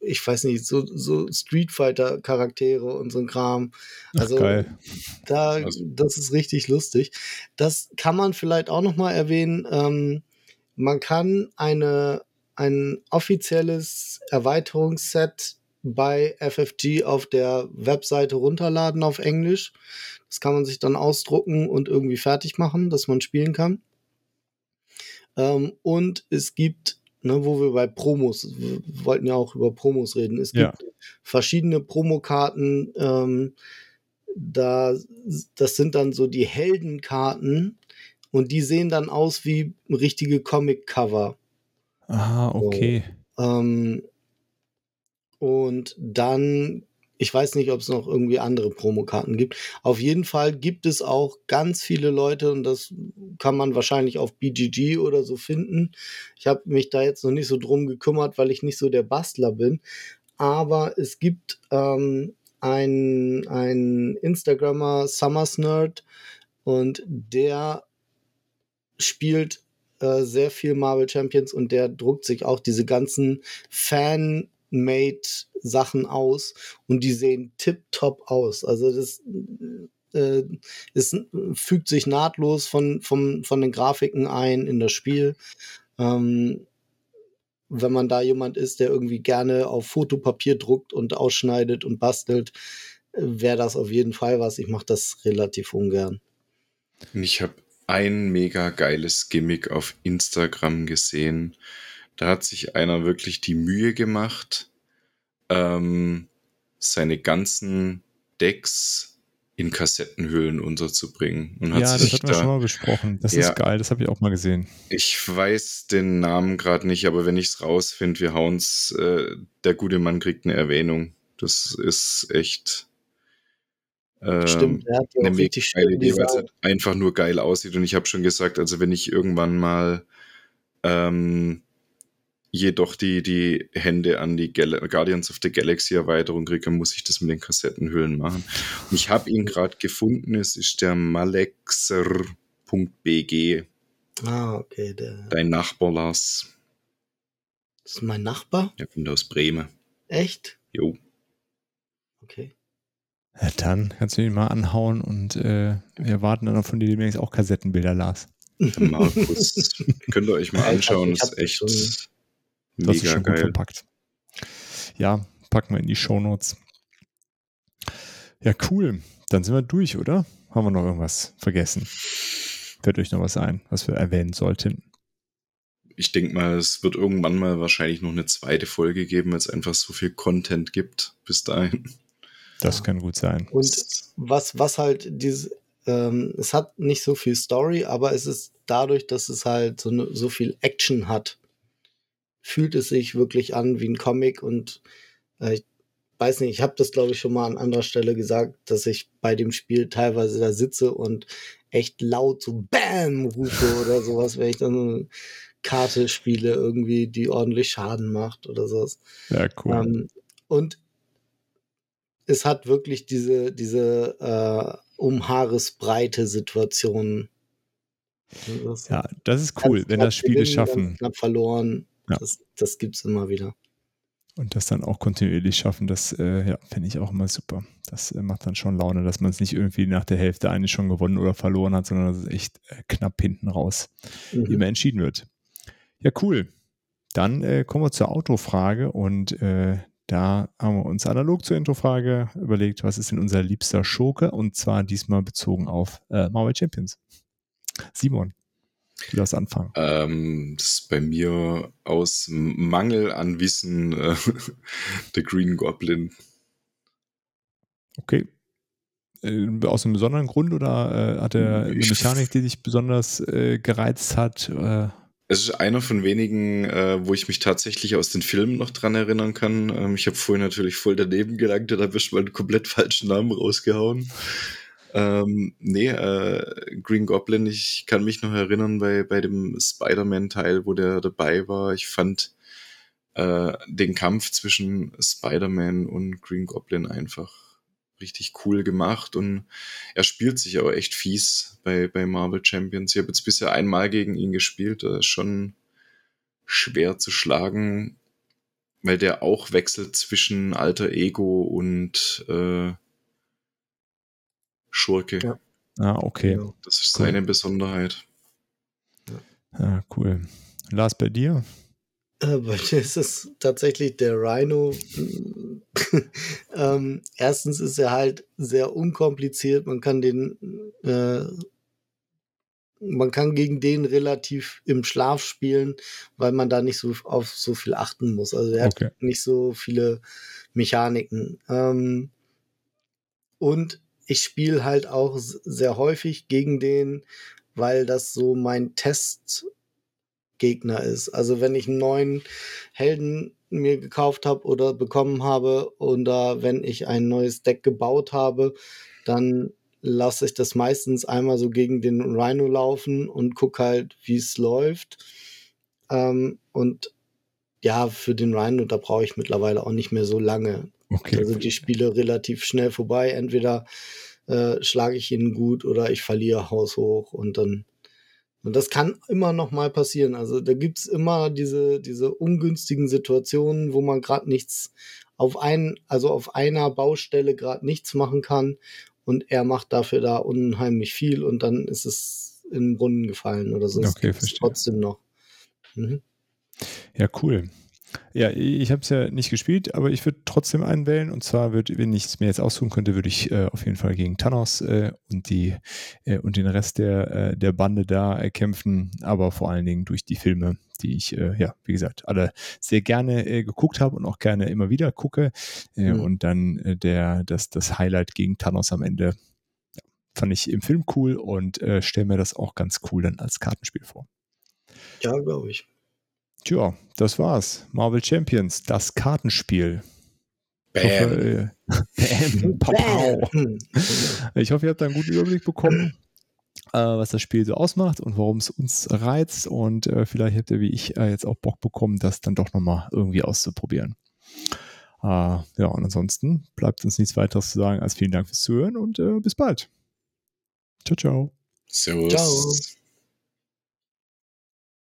ich weiß nicht, so, so Street Fighter Charaktere und so ein Kram. Also, Ach, da, also das ist richtig lustig. Das kann man vielleicht auch noch mal erwähnen. Ähm, man kann eine, ein offizielles Erweiterungsset bei FFG auf der Webseite runterladen auf Englisch. Das kann man sich dann ausdrucken und irgendwie fertig machen, dass man spielen kann. Ähm, und es gibt, ne, wo wir bei Promos, wir wollten ja auch über Promos reden, es gibt ja. verschiedene Promokarten, ähm, da, das sind dann so die Heldenkarten und die sehen dann aus wie richtige Comic-Cover. Ah, okay. So, ähm, und dann, ich weiß nicht, ob es noch irgendwie andere Promokarten gibt. Auf jeden Fall gibt es auch ganz viele Leute und das kann man wahrscheinlich auf BGG oder so finden. Ich habe mich da jetzt noch nicht so drum gekümmert, weil ich nicht so der Bastler bin. Aber es gibt ähm, einen, einen Instagrammer, Summers Nerd, und der spielt äh, sehr viel Marvel Champions und der druckt sich auch diese ganzen Fan made Sachen aus und die sehen tipptopp aus. Also das äh, es fügt sich nahtlos von, von, von den Grafiken ein in das Spiel. Ähm, wenn man da jemand ist, der irgendwie gerne auf Fotopapier druckt und ausschneidet und bastelt, wäre das auf jeden Fall was. Ich mache das relativ ungern. Ich habe ein mega geiles Gimmick auf Instagram gesehen. Da hat sich einer wirklich die Mühe gemacht, ähm, seine ganzen Decks in Kassettenhüllen unterzubringen. Und hat ja, das hatten wir schon mal besprochen. Das ja, ist geil, das habe ich auch mal gesehen. Ich weiß den Namen gerade nicht, aber wenn ich es rausfinde, wir hauen's, äh, der gute Mann kriegt eine Erwähnung. Das ist echt ähm, Stimmt, er hat eine mega geile Idee, weil es halt einfach nur geil aussieht. Und ich habe schon gesagt, also wenn ich irgendwann mal ähm, jedoch die, die Hände an die Gal Guardians of the Galaxy Erweiterung kriege, dann muss ich das mit den Kassettenhüllen machen. Und ich habe ihn gerade gefunden, es ist der malexer.bg. Ah, okay. Der Dein Nachbar Lars. Das ist mein Nachbar? Ja, kommt aus Bremen. Echt? Jo. Okay. Ja, dann kannst du ihn mal anhauen und äh, wir warten dann von dir demnächst auch Kassettenbilder, Lars. Markus, könnt ihr euch mal anschauen, das ist echt Mega das ist schon geil. gut verpackt. Ja, packen wir in die Shownotes. Ja, cool. Dann sind wir durch, oder? Haben wir noch irgendwas vergessen? Fällt euch noch was ein, was wir erwähnen sollten? Ich denke mal, es wird irgendwann mal wahrscheinlich noch eine zweite Folge geben, weil es einfach so viel Content gibt bis dahin. Das kann gut sein. Und was, was halt dieses, ähm, es hat nicht so viel Story, aber es ist dadurch, dass es halt so, so viel Action hat, fühlt es sich wirklich an wie ein Comic und äh, ich weiß nicht, ich habe das glaube ich schon mal an anderer Stelle gesagt, dass ich bei dem Spiel teilweise da sitze und echt laut so BAM rufe oder sowas, wenn ich dann so eine Karte spiele irgendwie, die ordentlich Schaden macht oder sowas. Ja, cool. Ähm, und es hat wirklich diese, diese äh, um Haaresbreite Situation. Das ja, das ist cool, wenn das Spiele gewinnen, schaffen. Knapp verloren. Ja. Das, das gibt es immer wieder. Und das dann auch kontinuierlich schaffen, das äh, ja, finde ich auch immer super. Das äh, macht dann schon Laune, dass man es nicht irgendwie nach der Hälfte eigentlich schon gewonnen oder verloren hat, sondern dass es echt äh, knapp hinten raus mhm. immer entschieden wird. Ja, cool. Dann äh, kommen wir zur Autofrage und äh, da haben wir uns analog zur Introfrage überlegt, was ist denn unser liebster Schurke? Und zwar diesmal bezogen auf äh, Marvel Champions. Simon, du darfst anfangen. Ähm, das ist bei mir aus Mangel an Wissen äh, <laughs> der Green Goblin. Okay. Äh, aus einem besonderen Grund oder äh, hat er eine Mechanik, die dich besonders äh, gereizt hat? Äh? Es ist einer von wenigen, äh, wo ich mich tatsächlich aus den Filmen noch dran erinnern kann. Ähm, ich habe vorhin natürlich voll daneben gelangt und habe mal einen komplett falschen Namen rausgehauen. Ähm, nee, äh, Green Goblin, ich kann mich noch erinnern bei, bei dem Spider-Man-Teil, wo der dabei war. Ich fand äh, den Kampf zwischen Spider-Man und Green Goblin einfach richtig cool gemacht und er spielt sich aber echt fies bei, bei Marvel Champions. Ich habe jetzt bisher einmal gegen ihn gespielt, ist schon schwer zu schlagen, weil der auch wechselt zwischen alter Ego und äh, Schurke. Ja. Ah, okay. Das ist cool. seine Besonderheit. Ja, cool. Lars, bei dir? Äh, bei mir ist es tatsächlich der Rhino. ähm, erstens ist er halt sehr unkompliziert. Man kann den, äh, man kann gegen den relativ im Schlaf spielen, weil man da nicht so auf so viel achten muss. Also er okay. hat nicht so viele Mechaniken. Ähm, und ich spiele halt auch sehr häufig gegen den, weil das so mein Test Gegner ist. Also wenn ich einen neuen Helden mir gekauft habe oder bekommen habe oder wenn ich ein neues Deck gebaut habe, dann lasse ich das meistens einmal so gegen den Rhino laufen und gucke halt, wie es läuft. Ähm, und ja, für den Rhino, da brauche ich mittlerweile auch nicht mehr so lange. Okay. Da sind die Spiele relativ schnell vorbei. Entweder äh, schlage ich ihn gut oder ich verliere haushoch und dann und das kann immer noch mal passieren. Also da gibt es immer diese, diese ungünstigen Situationen, wo man gerade nichts auf einen, also auf einer Baustelle gerade nichts machen kann und er macht dafür da unheimlich viel und dann ist es in den Brunnen gefallen oder so. Okay, verstehe. Trotzdem noch. Mhm. Ja, cool. Ja, ich habe es ja nicht gespielt, aber ich würde trotzdem einen wählen. Und zwar würde, wenn ich es mir jetzt aussuchen könnte, würde ich äh, auf jeden Fall gegen Thanos äh, und die äh, und den Rest der, äh, der Bande da äh, kämpfen, aber vor allen Dingen durch die Filme, die ich, äh, ja, wie gesagt, alle sehr gerne geguckt habe und auch gerne immer wieder gucke. Mhm. Und dann der, das, das Highlight gegen Thanos am Ende ja, fand ich im Film cool und stelle mir das auch ganz cool dann als Kartenspiel vor. Ja, glaube ich. Tja, das war's. Marvel Champions, das Kartenspiel. Bam. Ich hoffe, äh, <laughs> Bam. Bam. <laughs> Ich hoffe, ihr habt einen guten Überblick bekommen, äh, was das Spiel so ausmacht und warum es uns reizt. Und äh, vielleicht habt ihr wie ich äh, jetzt auch Bock bekommen, das dann doch nochmal irgendwie auszuprobieren. Äh, ja, und ansonsten bleibt uns nichts weiteres zu sagen als vielen Dank fürs Zuhören und äh, bis bald. Ciao, ciao. Servus. Ciao.